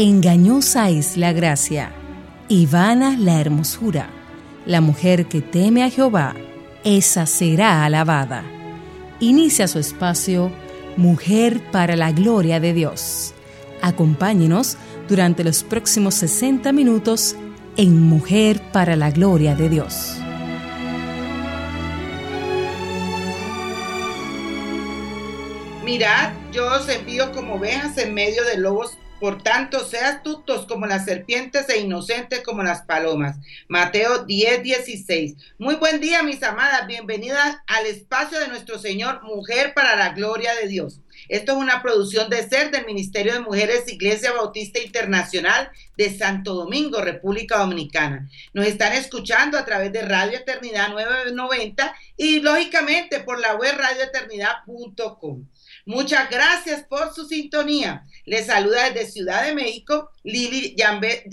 Engañosa es la gracia y vana la hermosura. La mujer que teme a Jehová, esa será alabada. Inicia su espacio Mujer para la Gloria de Dios. Acompáñenos durante los próximos 60 minutos en Mujer para la Gloria de Dios. Mirad, yo os envío como ovejas en medio de lobos por tanto, seas astutos como las serpientes e inocentes como las palomas. Mateo 10, 16. Muy buen día, mis amadas. Bienvenidas al espacio de nuestro Señor, Mujer para la Gloria de Dios. Esto es una producción de SER del Ministerio de Mujeres Iglesia Bautista Internacional de Santo Domingo, República Dominicana. Nos están escuchando a través de Radio Eternidad 990 y lógicamente por la web radioeternidad.com. Muchas gracias por su sintonía. Les saluda desde Ciudad de México, Lili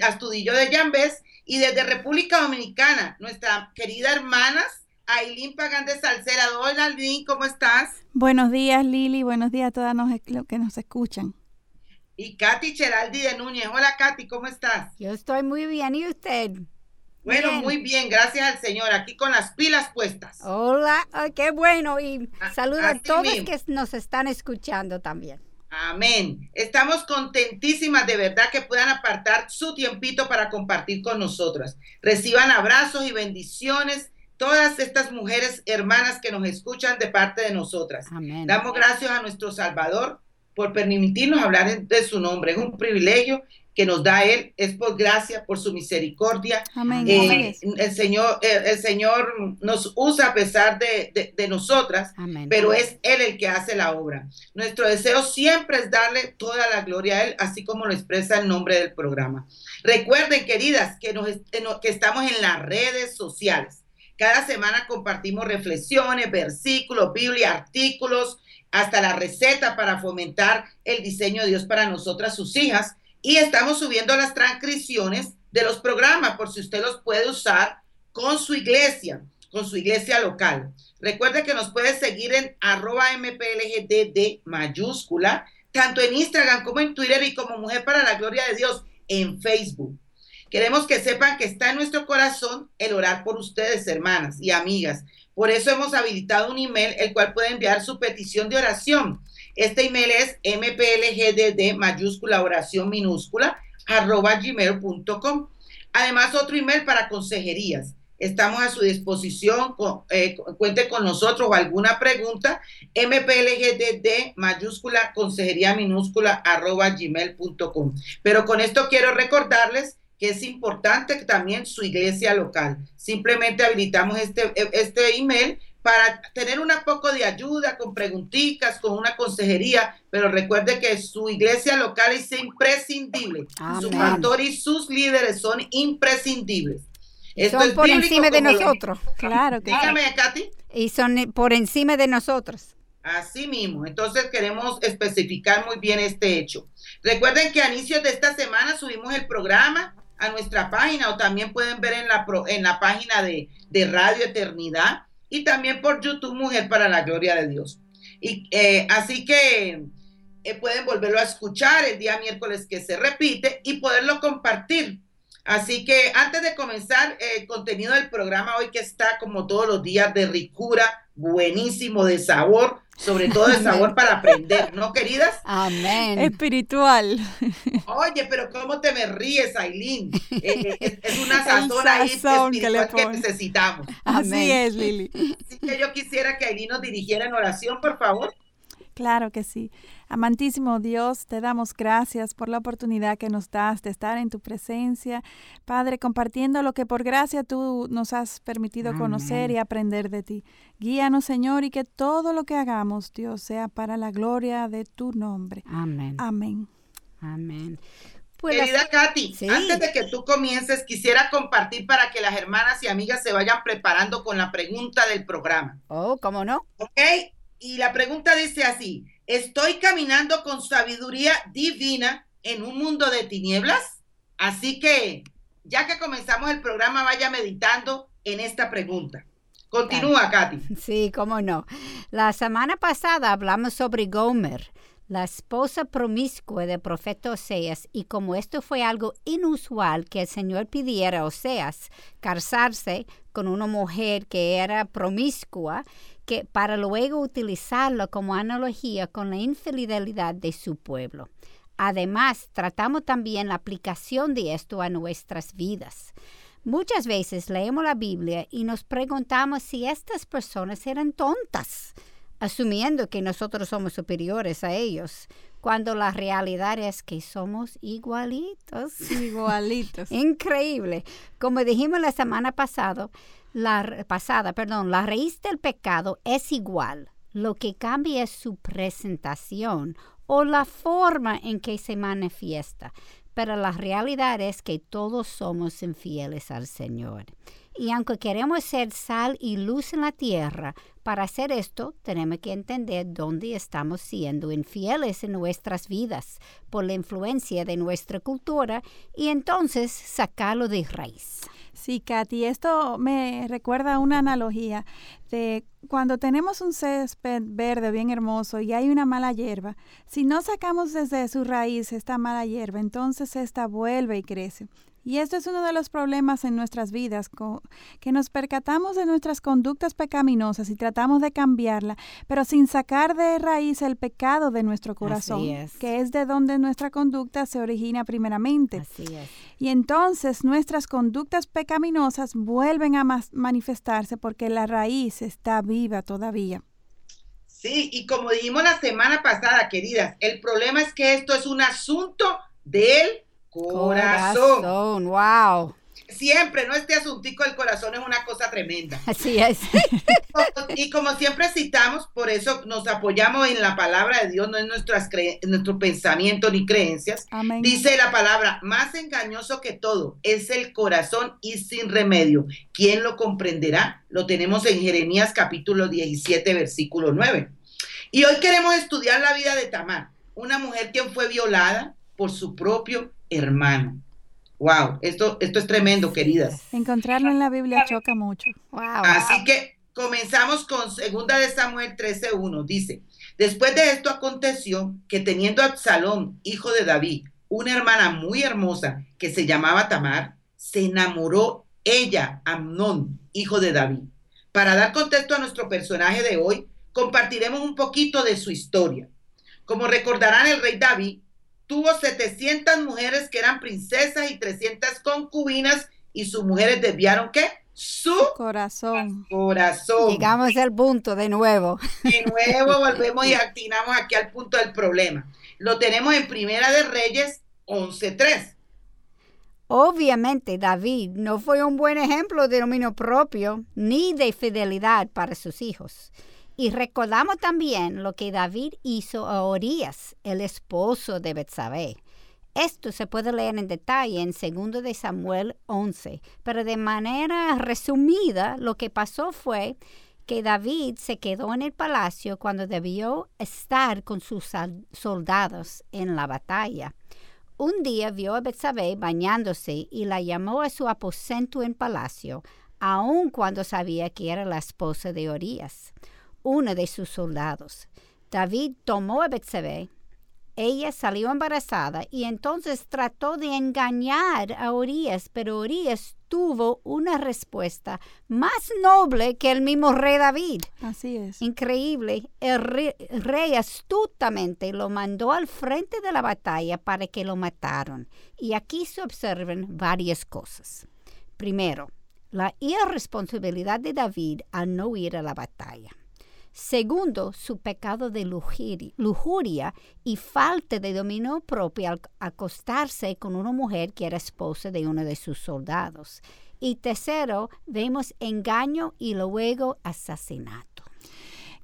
Astudillo de Yambés y desde República Dominicana, nuestra querida hermana Ailín Pagán de Salcera. Hola, Ailín, ¿cómo estás? Buenos días, Lili. Buenos días a todas los que nos escuchan. Y Katy Cheraldi de Núñez. Hola, Katy, ¿cómo estás? Yo estoy muy bien. ¿Y usted? Bueno, muy bien, gracias al Señor, aquí con las pilas puestas. Hola, qué bueno y ah, saludo a todos que nos están escuchando también. Amén. Estamos contentísimas de verdad que puedan apartar su tiempito para compartir con nosotras. Reciban abrazos y bendiciones todas estas mujeres hermanas que nos escuchan de parte de nosotras. Amén. Damos gracias a nuestro Salvador por permitirnos hablar de su nombre. Es un privilegio que nos da Él, es por gracia, por su misericordia. Amén. Eh, el, Señor, el, Señor nos usa a pesar de, de, nosotras, pero es Él el que hace la obra. Nuestro deseo siempre es darle toda la gloria a Él, así como lo expresa el nombre del programa. Recuerden, queridas, que, nos, que estamos en las redes sociales. Cada semana compartimos reflexiones, versículos, Biblia, artículos, hasta la receta para fomentar el diseño de Dios para nosotras, sus hijas y estamos subiendo las transcripciones de los programas por si usted los puede usar con su iglesia, con su iglesia local. Recuerde que nos puede seguir en arroba mplgdd mayúscula, tanto en Instagram como en Twitter y como Mujer para la Gloria de Dios en Facebook. Queremos que sepan que está en nuestro corazón el orar por ustedes, hermanas y amigas. Por eso hemos habilitado un email, el cual puede enviar su petición de oración este email es mplgdd mayúscula oración minúscula arroba gmail.com. Además, otro email para consejerías. Estamos a su disposición, eh, cuente con nosotros o alguna pregunta, mplgdd mayúscula consejería minúscula arroba gmail.com. Pero con esto quiero recordarles que es importante también su iglesia local. Simplemente habilitamos este, este email para tener un poco de ayuda con preguntitas, con una consejería, pero recuerde que su iglesia local es imprescindible. Su pastor y sus líderes son imprescindibles. Esto son por encima de nosotros. Claro que Dígame, Katy. Y son por encima de nosotros. Así mismo. Entonces queremos especificar muy bien este hecho. Recuerden que a inicios de esta semana subimos el programa a nuestra página o también pueden ver en la, en la página de, de Radio Eternidad y también por YouTube Mujer para la Gloria de Dios. Y eh, así que eh, pueden volverlo a escuchar el día miércoles que se repite y poderlo compartir. Así que antes de comenzar el contenido del programa hoy que está como todos los días de ricura, buenísimo, de sabor, sobre todo de sabor para aprender, ¿no, queridas? Amén. Espiritual. Oye, pero ¿cómo te me ríes, Aileen? Eh, eh, es, una sazón, ahí espiritual que, necesitamos. Así es, Lili. Así que yo quisiera que Aileen nos dirigiera en oración, por favor. Claro que sí. Amantísimo Dios, te damos gracias por la oportunidad que nos das de estar en tu presencia. Padre, compartiendo lo que por gracia tú nos has permitido conocer y aprender de ti. Guíanos, Señor, y que todo lo que hagamos, Dios, sea para la gloria de tu nombre. Amén. Amén. Amén. Pues Querida Katy, antes de que tú comiences, quisiera compartir para que las hermanas y amigas se vayan preparando con la pregunta del programa. Oh, ¿cómo no? Ok, y la pregunta dice así, ¿estoy caminando con sabiduría divina en un mundo de tinieblas? Así que, ya que comenzamos el programa, vaya meditando en esta pregunta. Continúa, Katy. Sí, cómo no. La semana pasada hablamos sobre Gomer, la esposa promiscua del profeta Oseas, y como esto fue algo inusual que el Señor pidiera a Oseas casarse con una mujer que era promiscua, que para luego utilizarlo como analogía con la infidelidad de su pueblo. Además, tratamos también la aplicación de esto a nuestras vidas. Muchas veces leemos la Biblia y nos preguntamos si estas personas eran tontas, asumiendo que nosotros somos superiores a ellos, cuando la realidad es que somos igualitos. Igualitos. Increíble. Como dijimos la semana pasada, la pasada, perdón, la raíz del pecado es igual. Lo que cambia es su presentación o la forma en que se manifiesta. Pero la realidad es que todos somos infieles al Señor. Y aunque queremos ser sal y luz en la tierra, para hacer esto tenemos que entender dónde estamos siendo infieles en nuestras vidas por la influencia de nuestra cultura y entonces sacarlo de raíz. Sí, Katy, esto me recuerda una analogía de cuando tenemos un césped verde bien hermoso y hay una mala hierba, si no sacamos desde su raíz esta mala hierba, entonces esta vuelve y crece. Y esto es uno de los problemas en nuestras vidas, que nos percatamos de nuestras conductas pecaminosas y tratamos de cambiarla, pero sin sacar de raíz el pecado de nuestro corazón, que es de donde nuestra conducta se origina primeramente. Y entonces nuestras conductas pecaminosas vuelven a manifestarse porque la raíz está viva todavía. Sí, y como dijimos la semana pasada, queridas, el problema es que esto es un asunto del corazón. wow. Siempre, ¿no? Este asuntico del corazón es una cosa tremenda. Así es. y como siempre citamos, por eso nos apoyamos en la palabra de Dios, no en nuestras nuestro pensamiento ni creencias. Dice la palabra, más engañoso que todo es el corazón y sin remedio. ¿Quién lo comprenderá? Lo tenemos en Jeremías capítulo 17, versículo 9. Y hoy queremos estudiar la vida de Tamar, una mujer quien fue violada por su propio hermano. Wow, esto, esto es tremendo, queridas. Encontrarlo en la Biblia choca mucho. Wow. Así que comenzamos con segunda de Samuel 13:1. Dice: Después de esto aconteció que teniendo a Absalón, hijo de David, una hermana muy hermosa que se llamaba Tamar, se enamoró ella, Amnón, hijo de David. Para dar contexto a nuestro personaje de hoy, compartiremos un poquito de su historia. Como recordarán, el rey David tuvo 700 mujeres que eran princesas y 300 concubinas y sus mujeres desviaron qué? Su corazón. corazón. Llegamos al punto de nuevo. De nuevo volvemos y actinamos aquí al punto del problema. Lo tenemos en Primera de Reyes 11.3. Obviamente David no fue un buen ejemplo de dominio propio ni de fidelidad para sus hijos. Y recordamos también lo que David hizo a Orías, el esposo de Betsabé. Esto se puede leer en detalle en 2 de Samuel 11, pero de manera resumida lo que pasó fue que David se quedó en el palacio cuando debió estar con sus soldados en la batalla. Un día vio a Betsabé bañándose y la llamó a su aposento en palacio, aun cuando sabía que era la esposa de Orías uno de sus soldados. David tomó a Betsabé. Ella salió embarazada y entonces trató de engañar a Urias, pero Urias tuvo una respuesta más noble que el mismo rey David. Así es. Increíble. El rey, rey, astutamente lo mandó al frente de la batalla para que lo mataran. Y aquí se observan varias cosas. Primero, la irresponsabilidad de David al no ir a la batalla. Segundo, su pecado de lujuria y falta de dominio propio al acostarse con una mujer que era esposa de uno de sus soldados. Y tercero, vemos engaño y luego asesinato.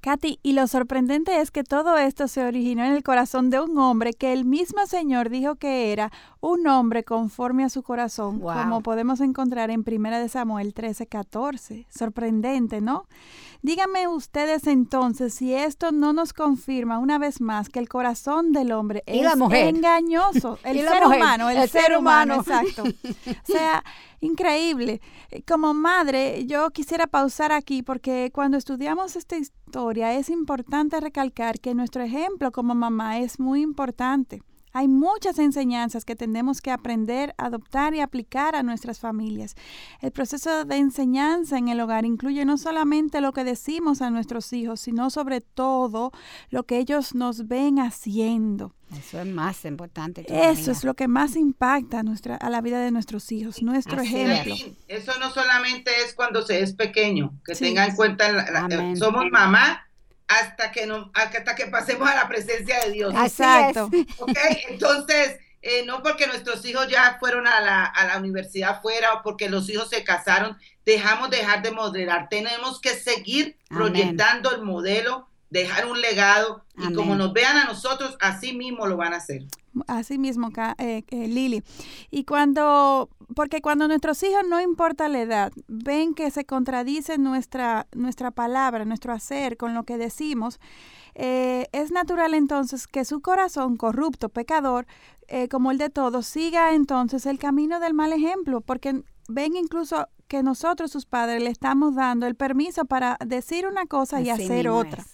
Katy, y lo sorprendente es que todo esto se originó en el corazón de un hombre que el mismo Señor dijo que era un hombre conforme a su corazón, como podemos encontrar en 1 Samuel 13, 14. Sorprendente, ¿no? Díganme ustedes entonces si esto no nos confirma una vez más que el corazón del hombre es engañoso. El ser humano, el, ser, humano, exacto. o sea, increíble. Como madre, yo quisiera pausar aquí porque cuando estudiamos esta historia es importante recalcar que nuestro ejemplo como mamá es muy importante. Hay muchas enseñanzas que tenemos que aprender, adoptar y aplicar a nuestras familias. El proceso de enseñanza en el hogar incluye no solamente lo que decimos a nuestros hijos, sino sobre todo lo que ellos nos ven haciendo. Eso es más importante. Eso es lo que más impacta a, nuestra, a la vida de nuestros hijos, nuestro ejemplo. Eso no solamente es cuando se es pequeño, que tenga en cuenta, la, somos mamá hasta que, no, hasta que pasemos a la presencia de Dios. Exacto. Entonces, eh, no porque nuestros hijos ya fueron a la, a la universidad fuera o porque los hijos se casaron, dejamos dejar de moderar. Tenemos que seguir proyectando el modelo, dejar un legado y como nos vean a nosotros, así mismo lo van a hacer. Así mismo, eh, eh, Lili. Y cuando, porque cuando nuestros hijos, no importa la edad, ven que se contradice nuestra, nuestra palabra, nuestro hacer con lo que decimos, eh, es natural entonces que su corazón corrupto, pecador, como el de todos, siga entonces el camino del mal ejemplo, porque ven incluso que nosotros, sus padres, le estamos dando el permiso para decir una cosa y hacer otra.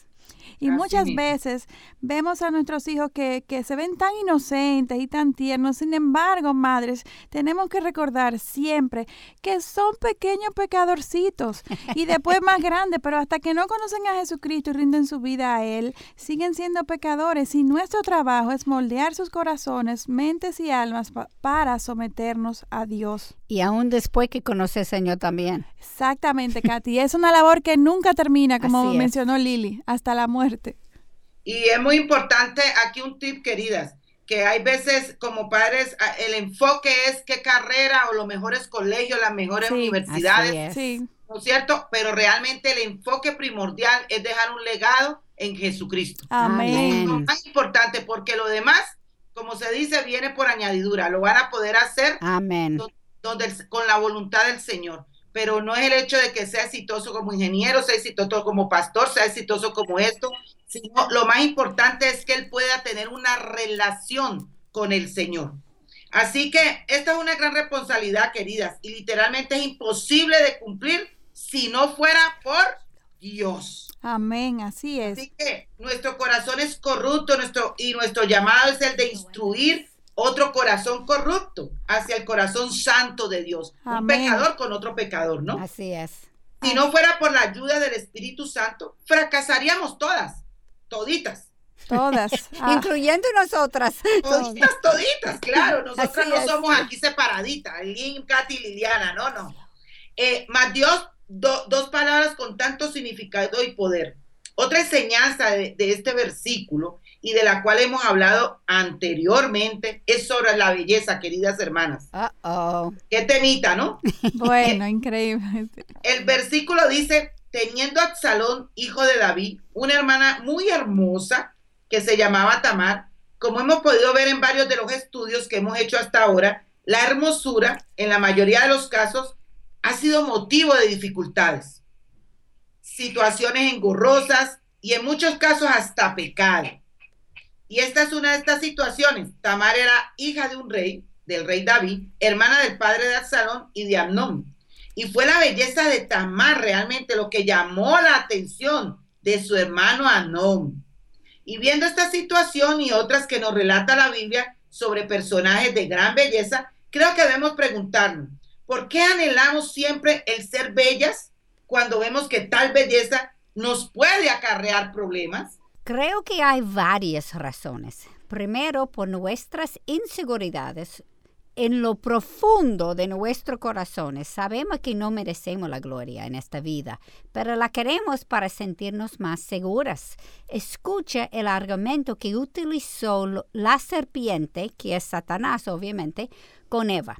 Y muchas veces vemos a nuestros hijos que, que se ven tan inocentes y tan tiernos. Sin embargo, madres, tenemos que recordar siempre que son pequeños pecadorcitos y después más grandes, pero hasta que no conocen a Jesucristo y rinden su vida a Él, siguen siendo pecadores. Y nuestro trabajo es moldear sus corazones, mentes y almas para someternos a Dios. Y aún después que conoce al Señor también. Exactamente, Katy. Es una labor que nunca termina, como mencionó Lili, hasta la muerte. Y es muy importante aquí un tip, queridas, que hay veces como padres el enfoque es qué carrera o los mejores colegios, las mejores universidades, ¿no es cierto? Pero realmente el enfoque primordial es dejar un legado en Jesucristo. Amén. Es lo más importante porque lo demás, como se dice, viene por añadidura. Lo van a poder hacer Amén donde, con la voluntad del Señor. Pero no es el hecho de que sea exitoso como ingeniero, sea exitoso como pastor, sea exitoso como esto, sino lo más importante es que él pueda tener una relación con el Señor. Así que esta es una gran responsabilidad, queridas, y literalmente es imposible de cumplir si no fuera por Dios. Amén, así es. Así que nuestro corazón es corrupto nuestro, y nuestro llamado es el de instruir otro corazón corrupto hacia el corazón santo de Dios. Un pecador con otro pecador, ¿no? Así es. Si no fuera por la ayuda del Espíritu Santo, fracasaríamos todas, toditas. Todas. Ah. Incluyendo nosotras. Toditas, toditas, claro. Nosotras no somos aquí separaditas. Lynn, Katy, Liliana, no, no. Eh, más Dios, dos palabras con tanto significado y poder. Otra enseñanza de, de este versículo y de la cual hemos hablado anteriormente es sobre la belleza, queridas hermanas. Uh -oh. Qué temita, ¿no? bueno, increíble. El versículo dice, teniendo Absalón, hijo de David, una hermana muy hermosa que se llamaba Tamar, como hemos podido ver en varios de los estudios que hemos hecho hasta ahora, la hermosura, en la mayoría de los casos, ha sido motivo de dificultades, situaciones engorrosas y en muchos casos hasta pecado. Y esta es una de estas situaciones. Tamar era hija de un rey, del rey David, hermana del padre de Absalón y de Amnón. Y fue la belleza de Tamar realmente lo que llamó la atención de su hermano Amnón. Y viendo esta situación y otras que nos relata la Biblia sobre personajes de gran belleza, creo que debemos preguntarnos, ¿por qué anhelamos siempre el ser bellas cuando vemos que tal belleza nos puede acarrear problemas? Creo que hay varias razones. Primero, por nuestras inseguridades. En lo profundo de nuestros corazones sabemos que no merecemos la gloria en esta vida, pero la queremos para sentirnos más seguras. Escucha el argumento que utilizó la serpiente, que es Satanás obviamente, con Eva.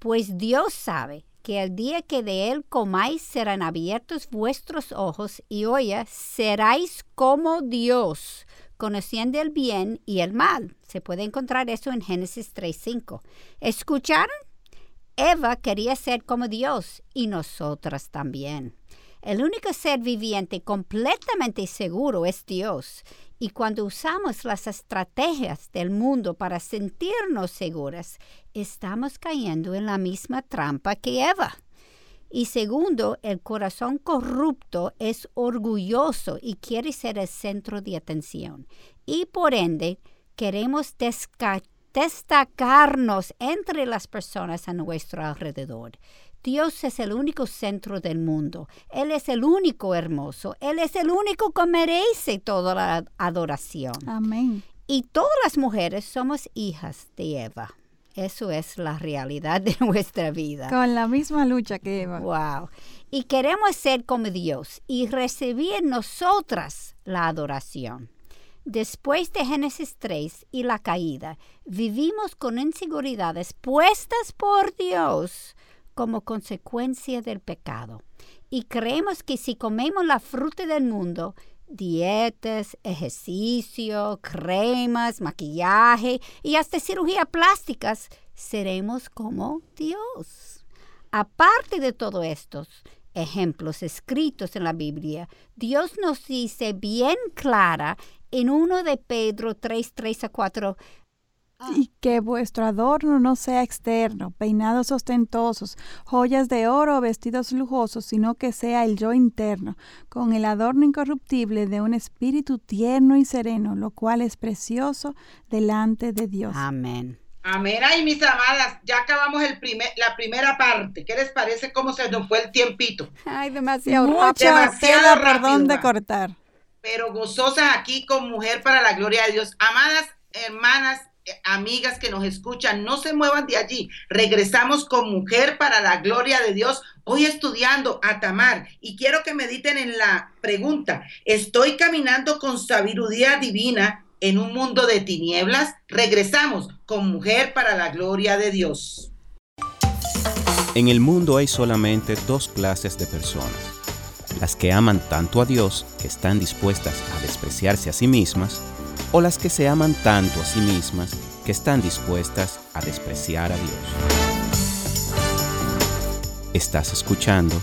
Pues Dios sabe que el día que de él comáis serán abiertos vuestros ojos y oye, seráis como Dios, conociendo el bien y el mal. Se puede encontrar eso en Génesis 3.5. ¿Escucharon? Eva quería ser como Dios y nosotras también. El único ser viviente completamente seguro es Dios. Y cuando usamos las estrategias del mundo para sentirnos seguras, estamos cayendo en la misma trampa que Eva. Y segundo, el corazón corrupto es orgulloso y quiere ser el centro de atención. Y por ende, queremos destacarnos entre las personas a nuestro alrededor. Dios es el único centro del mundo. Él es el único hermoso. Él es el único que merece toda la adoración. Amén. Y todas las mujeres somos hijas de Eva. Eso es la realidad de nuestra vida. Con la misma lucha que Eva. Wow. Y queremos ser como Dios y recibir nosotras la adoración. Después de Génesis 3 y la caída, vivimos con inseguridades puestas por Dios como consecuencia del pecado. Y creemos que si comemos la fruta del mundo, dietas, ejercicio, cremas, maquillaje y hasta cirugía plásticas, seremos como Dios. Aparte de todos estos ejemplos escritos en la Biblia, Dios nos dice bien clara en uno de Pedro 3, 3 a 4, Ah. Y que vuestro adorno no sea externo, peinados ostentosos, joyas de oro vestidos lujosos, sino que sea el yo interno, con el adorno incorruptible de un espíritu tierno y sereno, lo cual es precioso delante de Dios. Amén. Amén. Ay, mis amadas, ya acabamos el primer, la primera parte. ¿Qué les parece cómo se nos fue el tiempito? Ay, demasiado Mucha tela por dónde cortar. Pero gozosas aquí con Mujer para la Gloria de Dios. Amadas hermanas, amigas que nos escuchan, no se muevan de allí. Regresamos con Mujer para la Gloria de Dios, hoy estudiando a Tamar. Y quiero que mediten en la pregunta, ¿estoy caminando con sabiduría divina en un mundo de tinieblas? Regresamos con Mujer para la Gloria de Dios. En el mundo hay solamente dos clases de personas. Las que aman tanto a Dios que están dispuestas a despreciarse a sí mismas o las que se aman tanto a sí mismas que están dispuestas a despreciar a Dios. Estás escuchando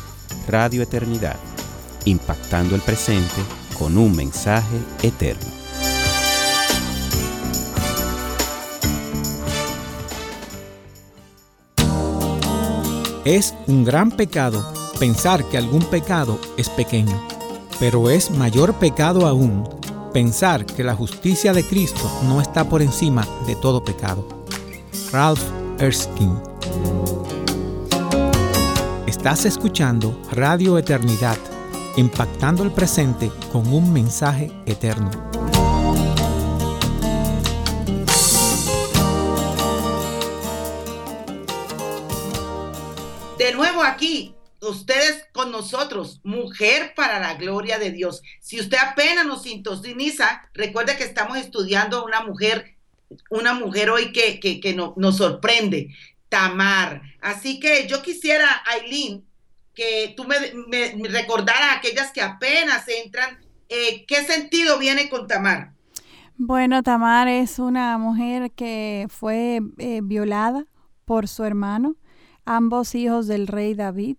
Radio Eternidad, impactando el presente con un mensaje eterno. Es un gran pecado pensar que algún pecado es pequeño, pero es mayor pecado aún pensar que la justicia de Cristo no está por encima de todo pecado. Ralph Erskine. Estás escuchando Radio Eternidad, impactando el presente con un mensaje eterno. De nuevo aquí, ustedes con nosotros, mujer para la gloria de Dios. Si usted apenas nos sintoniza, recuerde que estamos estudiando a una mujer, una mujer hoy que, que, nos sorprende, Tamar. Así que yo quisiera, Aileen, que tú me, me, recordaras a aquellas que apenas entran, eh, ¿qué sentido viene con Tamar? Bueno, Tamar es una mujer que fue eh, violada por su hermano, ambos hijos del rey David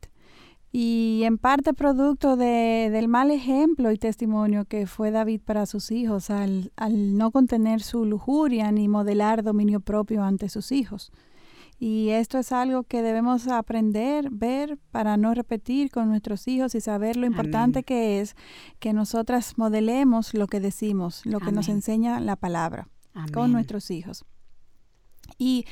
y en parte producto de, del mal ejemplo y testimonio que fue David para sus hijos al, al no contener su lujuria ni modelar dominio propio ante sus hijos. Y esto es algo que debemos aprender, ver, para no repetir con nuestros hijos y saber lo importante que es que nosotras modelemos lo que decimos, lo que nos enseña la palabra con nuestros hijos. Y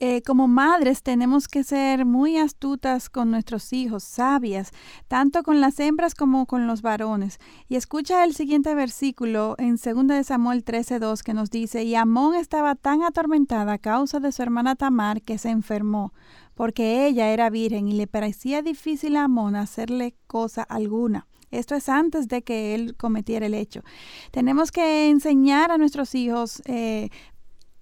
eh, como madres tenemos que ser muy astutas con nuestros hijos, sabias, tanto con las hembras como con los varones. Y escucha el siguiente versículo en 2 de Samuel 13:2 que nos dice, y Amón estaba tan atormentada a causa de su hermana Tamar que se enfermó, porque ella era virgen y le parecía difícil a Amón hacerle cosa alguna. Esto es antes de que él cometiera el hecho. Tenemos que enseñar a nuestros hijos eh,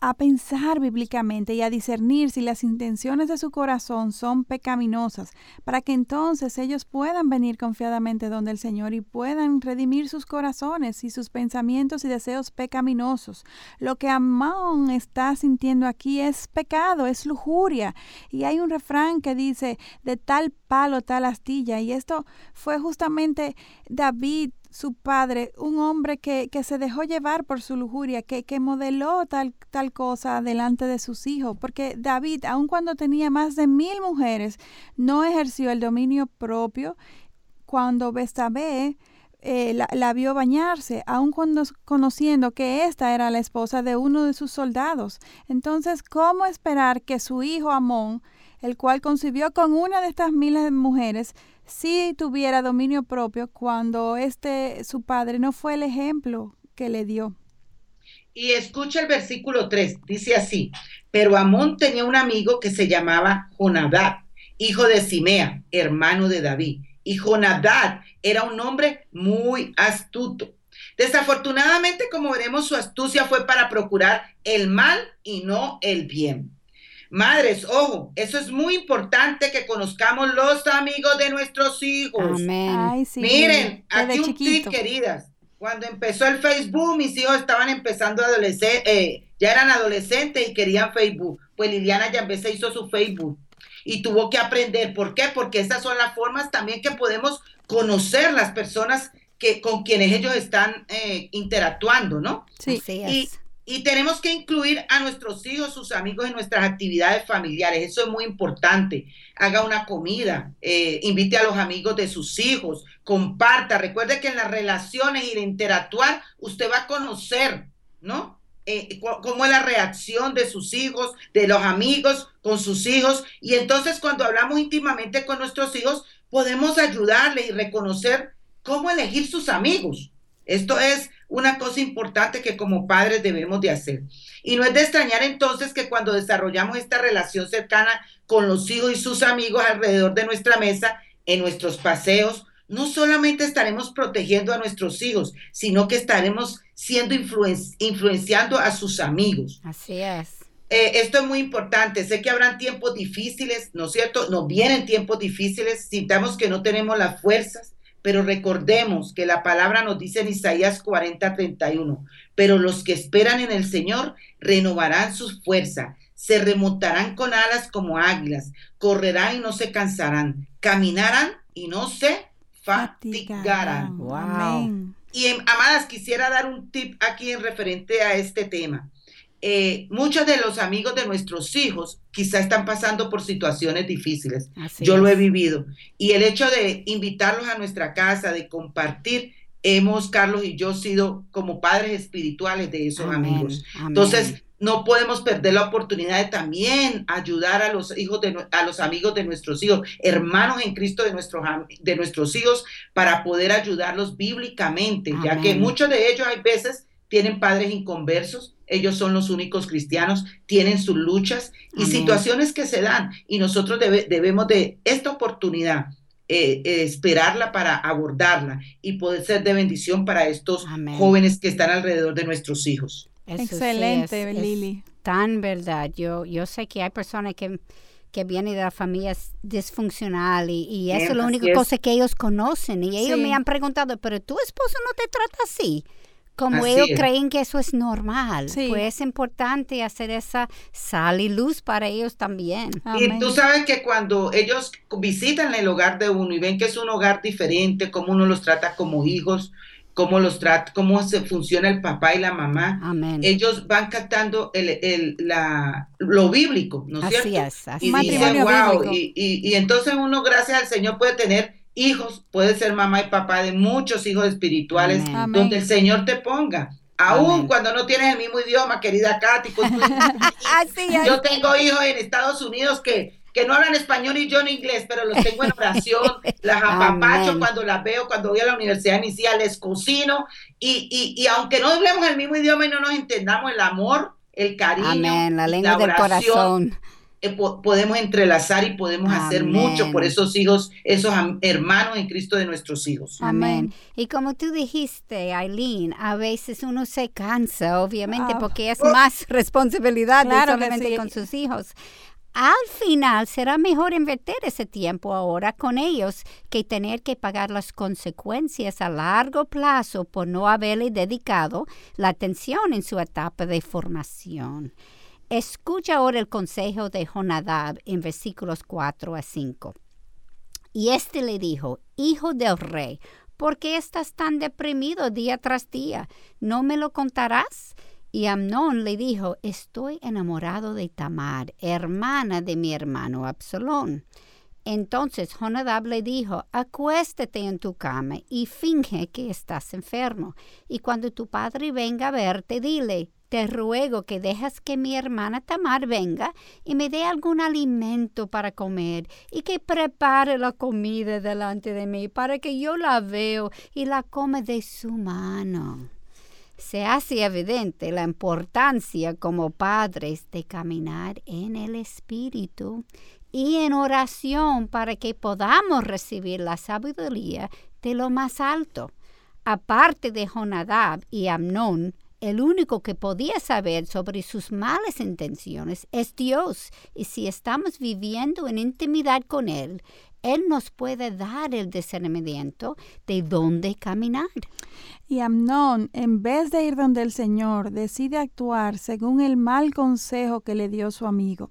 a pensar bíblicamente y a discernir si las intenciones de su corazón son pecaminosas, para que entonces ellos puedan venir confiadamente donde el Señor y puedan redimir sus corazones y sus pensamientos y deseos pecaminosos. Lo que Amón está sintiendo aquí es pecado, es lujuria. Y hay un refrán que dice, de tal palo tal astilla. Y esto fue justamente David, su padre, un hombre que, que se dejó llevar por su lujuria, que, que modeló tal, tal cosa delante de sus hijos. Porque David, aun cuando tenía más de mil mujeres, no ejerció el dominio propio. Cuando Bestabé eh, la, vio bañarse, aun cuando conociendo que esta era la esposa de uno de sus soldados. Entonces, ¿cómo esperar que su hijo Amón, el cual concibió con una de estas miles de mujeres, sí tuviera dominio propio cuando este su padre no fue el ejemplo que le dio? Y escucha el versículo 3, dice así, pero Amón tenía un amigo que se llamaba Jonadab, hijo de Simea, hermano de David y Jonadad era un hombre muy astuto. Desafortunadamente, como veremos, su astucia fue para procurar el mal y no el bien. Madres, ojo, eso es muy importante que conozcamos los amigos de nuestros hijos. Amén. Miren, aquí un tweet, queridas. Cuando empezó el Facebook, mis hijos estaban empezando a adolescentes, eh, ya eran adolescentes y querían Facebook. Pues Liliana ya empezó hizo su Facebook y tuvo que aprender. ¿Por qué? Porque esas son las formas también que podemos conocer las personas que, con quienes ellos están eh, interactuando, ¿no? Sí, y, y tenemos que incluir a nuestros hijos, sus amigos en nuestras actividades familiares. Eso es muy importante. Haga una comida, eh, invite a los amigos de sus hijos, comparta. Recuerde que en las relaciones y de interactuar, usted va a conocer, ¿no? eh, cómo es la reacción de sus hijos, de los amigos con sus hijos. Y entonces cuando hablamos íntimamente con nuestros hijos, podemos ayudarles y reconocer cómo elegir sus amigos. Esto es una cosa importante que como padres debemos de hacer. Y no es de extrañar entonces que cuando desarrollamos esta relación cercana con los hijos y sus amigos alrededor de nuestra mesa, en nuestros paseos, no solamente estaremos protegiendo a nuestros hijos, sino que estaremos siendo influenciando a sus amigos. Así es. Eh, esto es muy importante. Sé que habrán tiempos difíciles, ¿no es cierto? Nos vienen tiempos difíciles, sintamos que no tenemos las fuerzas, pero recordemos que la palabra nos dice en Isaías 40, 31, pero los que esperan en el Señor renovarán sus fuerzas, se remontarán con alas como águilas, correrán y no se cansarán, caminarán y no se fatigarán. Wow. Y amadas, quisiera dar un tip aquí en referente a este tema. Eh, muchos de los amigos de nuestros hijos quizá están pasando por situaciones difíciles. Yo lo he vivido. Y el hecho de invitarlos a nuestra casa, de compartir, hemos, Carlos y yo, sido como padres espirituales de esos amigos. Entonces, no podemos perder la oportunidad de también ayudar a los hijos de a los amigos de nuestros hijos, hermanos en Cristo de nuestros de nuestros hijos para poder ayudarlos bíblicamente, ya que muchos de ellos hay veces tienen padres inconversos, ellos son los únicos cristianos, tienen sus luchas y situaciones que se dan y nosotros debemos de esta oportunidad eh, eh, esperarla para abordarla y poder ser de bendición para estos jóvenes que están alrededor de nuestros hijos. Excelente, Lili. tan verdad. Yo, yo sé que hay personas que, que vienen de la familia disfuncional y, y eso es la única cosa que ellos conocen. Y ellos me han preguntado, pero tu esposo no te trata así. Como ellos creen que eso es normal. Pues es importante hacer esa sal y luz para ellos también. Y tú sabes que cuando ellos visitan el hogar de uno y ven que es un hogar diferente, cómo uno los trata como hijos, cómo los trata, cómo se funciona el papá y la mamá. Ellos van captando el, el, la, lo bíblico, ¿no es cierto? Es, así y dicen, wow, y, y, y, entonces uno, gracias al Señor, puede tener hijos, puede ser mamá y papá de muchos hijos espirituales, donde el Señor te ponga. Aún cuando no tienes el mismo idioma, querida Katy, yo tengo hijos en Estados Unidos que que no hablan español y yo en inglés, pero los tengo en oración, las apapacho cuando las veo, cuando voy a la universidad inicial, les cocino, y, y, y aunque no hablemos el mismo idioma y no nos entendamos, el amor, el cariño, la lengua del corazón. Eh, podemos entrelazar y podemos hacer mucho por esos hijos, esos hermanos en Cristo de nuestros hijos. Amén. Y como tú dijiste, Aileen, a veces uno se cansa, obviamente, porque es más responsabilidad solamente con sus hijos al final será mejor invertir ese tiempo ahora con ellos que tener que pagar las consecuencias a largo plazo por no haberle dedicado la atención en su etapa de formación. Escucha ahora el consejo de Jonadab en versículos 4 a 5. Y éste le dijo, Hijo del rey, ¿por qué estás tan deprimido día tras día? ¿No me lo contarás? Y Amnón le dijo, Estoy enamorado de Tamar, hermana de mi hermano Absalón. Entonces Jonadab le dijo, acuéstate en tu cama y finge que estás enfermo. Y cuando tu padre venga a verte, dile, te ruego que dejas que mi hermana Tamar venga y me dé algún alimento para comer y que prepare la comida delante de mí para que yo la veo y la come de su mano. Se hace evidente la importancia como padres de caminar en el Espíritu y en oración para que podamos recibir la sabiduría de lo más alto. Aparte de Jonadab y Amnón, el único que podía saber sobre sus malas intenciones es Dios, y si estamos viviendo en intimidad con Él, Él nos puede dar el discernimiento de dónde caminar. Y Amnón, en vez de ir donde el Señor, decide actuar según el mal consejo que le dio su amigo.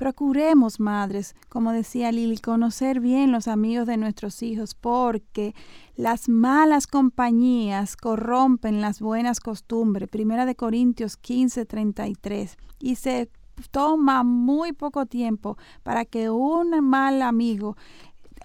Procuremos, madres, como decía Lili, conocer bien los amigos de nuestros hijos, porque las malas compañías corrompen las buenas costumbres. Primera de Corintios 15, 33. Y se toma muy poco tiempo para que un mal amigo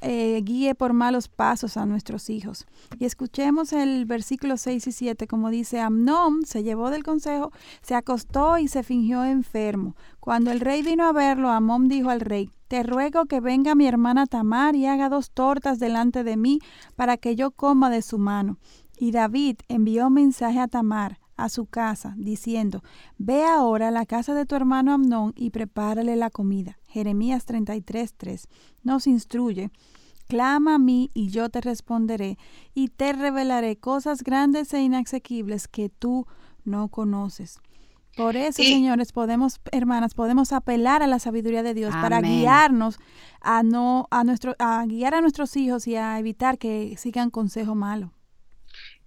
eh, guíe por malos pasos a nuestros hijos. Y escuchemos el versículo 6 y 7, como dice, Amnón se llevó del consejo, se acostó y se fingió enfermo. Cuando el rey vino a verlo, Amón dijo al rey, te ruego que venga mi hermana Tamar y haga dos tortas delante de mí para que yo coma de su mano. Y David envió mensaje a Tamar, a su casa, diciendo, Ve ahora a la casa de tu hermano Amnón y prepárale la comida. Jeremías 33:3 nos instruye Clama a mí y yo te responderé y te revelaré cosas grandes e inasequibles que tú no conoces. Por eso, señores, podemos, hermanas, podemos apelar a la sabiduría de Dios para guiarnos a no a nuestro a guiar a nuestros hijos y a evitar que sigan consejo malo.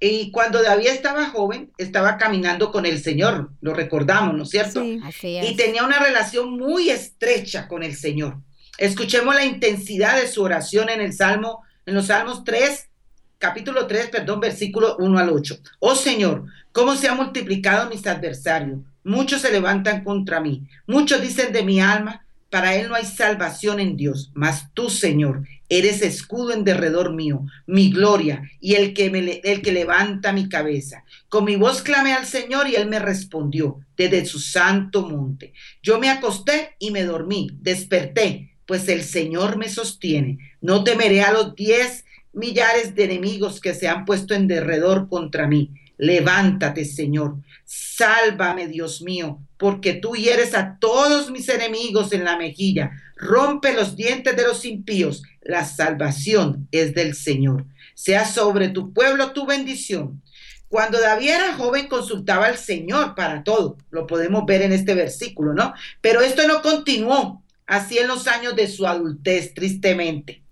Y cuando David estaba joven, estaba caminando con el Señor, lo recordamos, ¿no es cierto? Sí. Y tenía una relación muy estrecha con el Señor. Escuchemos la intensidad de su oración en el Salmo, en los Salmos 3, capítulo 3, perdón, versículo 1 al 8. Oh Señor, cómo se han multiplicado mis adversarios. Muchos se levantan contra mí. Muchos dicen de mi alma, para él no hay salvación en Dios, mas tú, Señor, eres escudo en derredor mío, mi gloria y el que, me, el que levanta mi cabeza. Con mi voz clamé al Señor y él me respondió desde su santo monte. Yo me acosté y me dormí, desperté pues el Señor me sostiene. No temeré a los diez millares de enemigos que se han puesto en derredor contra mí. Levántate, Señor. Sálvame, Dios mío, porque tú hieres a todos mis enemigos en la mejilla. Rompe los dientes de los impíos. La salvación es del Señor. Sea sobre tu pueblo tu bendición. Cuando David era joven consultaba al Señor para todo. Lo podemos ver en este versículo, ¿no? Pero esto no continuó así en los años de su adultez, tristemente.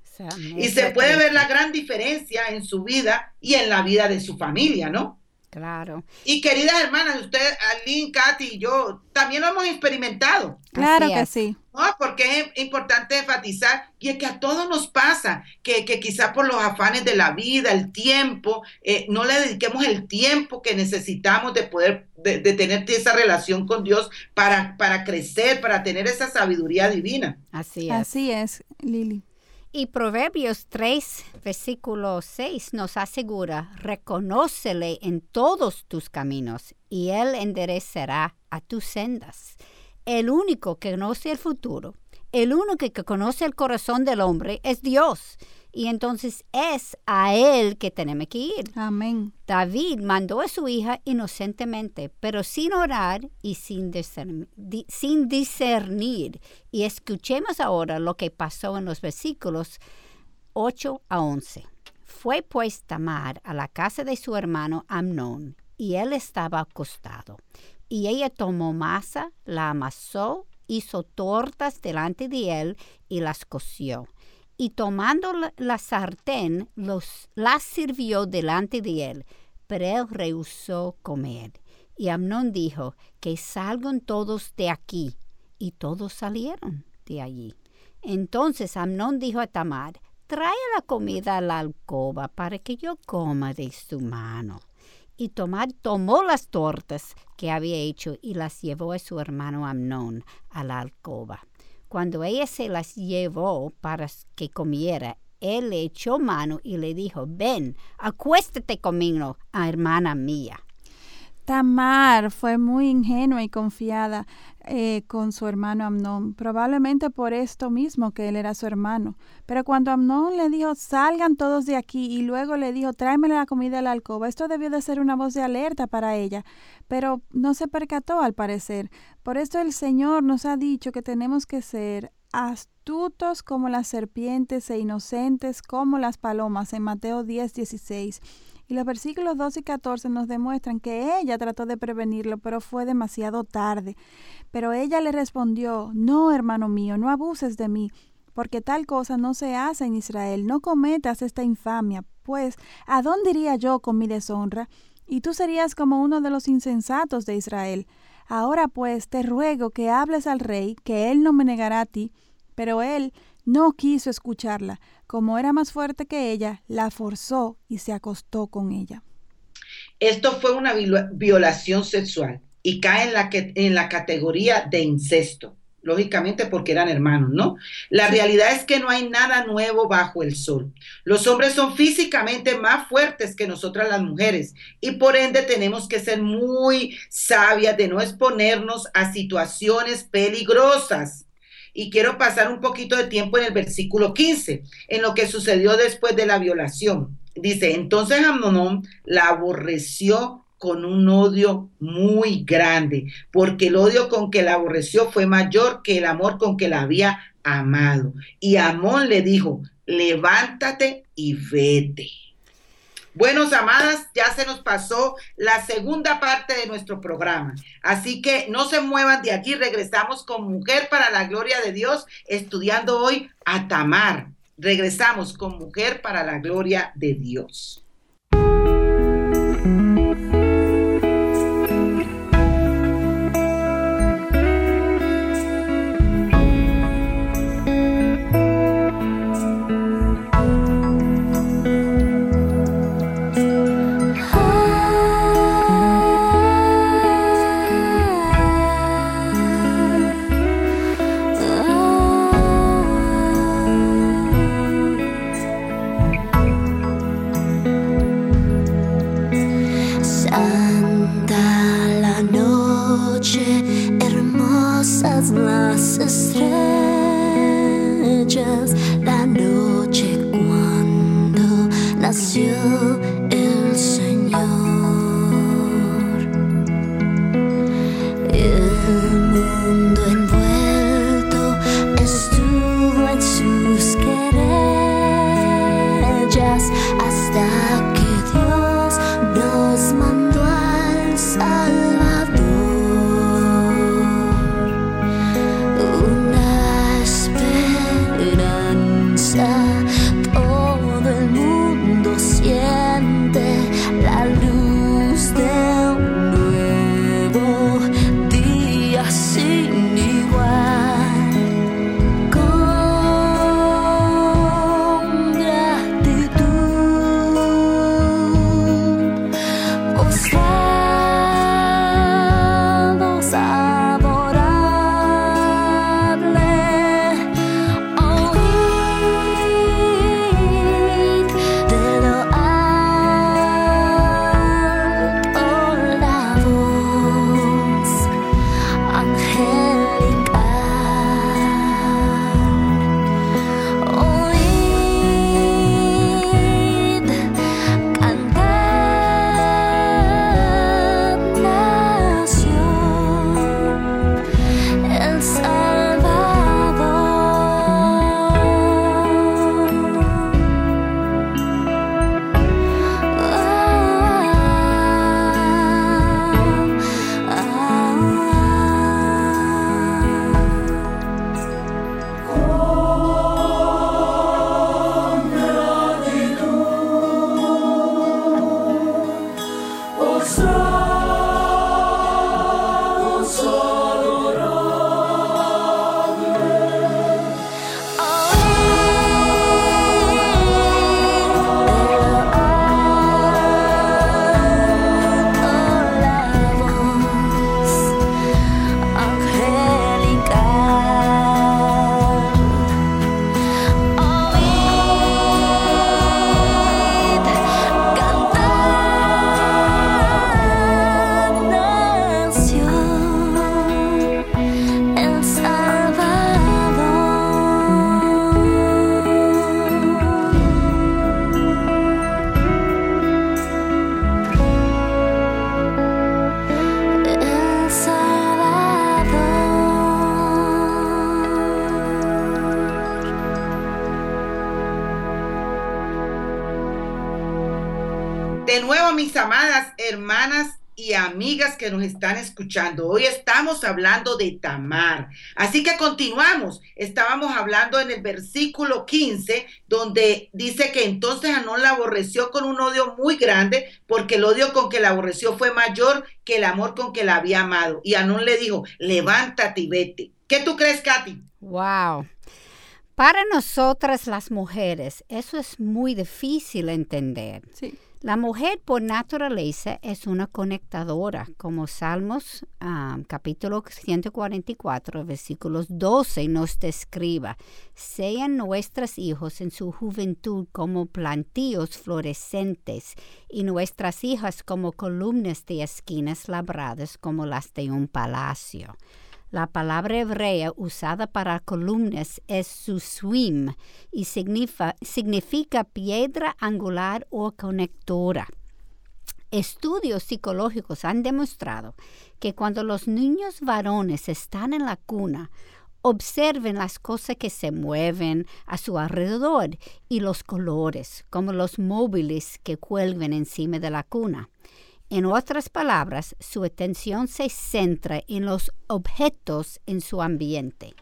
y se puede ver la gran diferencia en su vida y en la vida de su familia, ¿no? Claro. Y queridas hermanas, usted, Aline, Katy y yo, también lo hemos experimentado. Claro que sí. ¿no? Porque es importante enfatizar, y es que a todos nos pasa, que, que quizá por los afanes de la vida, el tiempo, eh, no le dediquemos el tiempo que necesitamos de poder, de, de, tener esa relación con Dios para, para crecer, para tener esa sabiduría divina. Así es. Así es, Lili. Y Proverbios 3, versículo 6 nos asegura, reconócele en todos tus caminos y él enderecerá a tus sendas. El único que conoce el futuro, el único que conoce el corazón del hombre es Dios. Y entonces es a él que tenemos que ir. Amén. David mandó a su hija inocentemente, pero sin orar y sin discernir, sin discernir. Y escuchemos ahora lo que pasó en los versículos 8 a 11. Fue pues Tamar a la casa de su hermano Amnón, y él estaba acostado. Y ella tomó masa, la amasó, hizo tortas delante de él y las coció y tomando la, sartén, las sirvió delante de él, pero él rehusó comer. Y Amnón dijo, que salgan todos de aquí. Y todos salieron de allí. Entonces Amnón dijo a Tamar, trae la comida a la alcoba para que yo coma de su mano. Y Tomás tomó las tortas que había hecho y las llevó a su hermano Amnón a la alcoba. Cuando ella se las llevó para que comiera, él le echó mano y le dijo, ven, acuéstate conmigo, hermana mía. Tamar fue muy ingenua y confiada eh, con su hermano Amnón, probablemente por esto mismo que él era su hermano. Pero cuando Amnón le dijo, salgan todos de aquí, y luego le dijo, tráeme la comida a la alcoba, esto debió de ser una voz de alerta para ella, pero no se percató al parecer. Por esto el Señor nos ha dicho que tenemos que ser astutos como las serpientes e inocentes como las palomas en Mateo 10, 16. Y los versículos 12 y 14 nos demuestran que ella trató de prevenirlo, pero fue demasiado tarde. Pero ella le respondió, no, hermano mío, no abuses de mí, porque tal cosa no se hace en Israel, no cometas esta infamia, pues, ¿a dónde iría yo con mi deshonra? Y tú serías como uno de los insensatos de Israel. Ahora pues te ruego que hables al rey, que él no me negará a ti. Pero él no quiso escucharla. Como era más fuerte que ella, la forzó y se acostó con ella. Esto fue una violación sexual y cae en la, que, en la categoría de incesto, lógicamente porque eran hermanos, ¿no? La realidad es que no hay nada nuevo bajo el sol. Los hombres son físicamente más fuertes que nosotras las mujeres y por ende tenemos que ser muy sabias de no exponernos a situaciones peligrosas y quiero pasar un poquito de tiempo en el versículo 15, en lo que sucedió después de la violación. Dice, entonces Amnón la aborreció con un odio muy grande, porque el odio con que la aborreció fue mayor que el amor con que la había amado. Y Amón le dijo, levántate y vete. Buenos, amadas, ya se nos pasó la segunda parte de nuestro programa. Así que no se muevan de aquí. Regresamos con Mujer para la Gloria de Dios, estudiando hoy a Tamar. Regresamos con Mujer para la Gloria de Dios. Escuchando. Hoy estamos hablando de Tamar. Así que continuamos. Estábamos hablando en el versículo 15, donde dice que entonces Anón la aborreció con un odio muy grande, porque el odio con que la aborreció fue mayor que el amor con que la había amado. Y Anón le dijo, levántate y vete. ¿Qué tú crees, Katy? Wow. Para nosotras las mujeres, eso es muy difícil entender. Sí. La mujer por naturaleza es una conectadora, como Salmos um, capítulo 144, versículos 12 nos describa. Sean nuestros hijos en su juventud como plantíos florescentes y nuestras hijas como columnas de esquinas labradas como las de un palacio. La palabra hebrea usada para columnas es suswim y significa, significa piedra angular o conectora. Estudios psicológicos han demostrado que cuando los niños varones están en la cuna, observen las cosas que se mueven a su alrededor y los colores, como los móviles que cuelgan encima de la cuna. En otras palabras, su atención se centra en los objetos en su ambiente.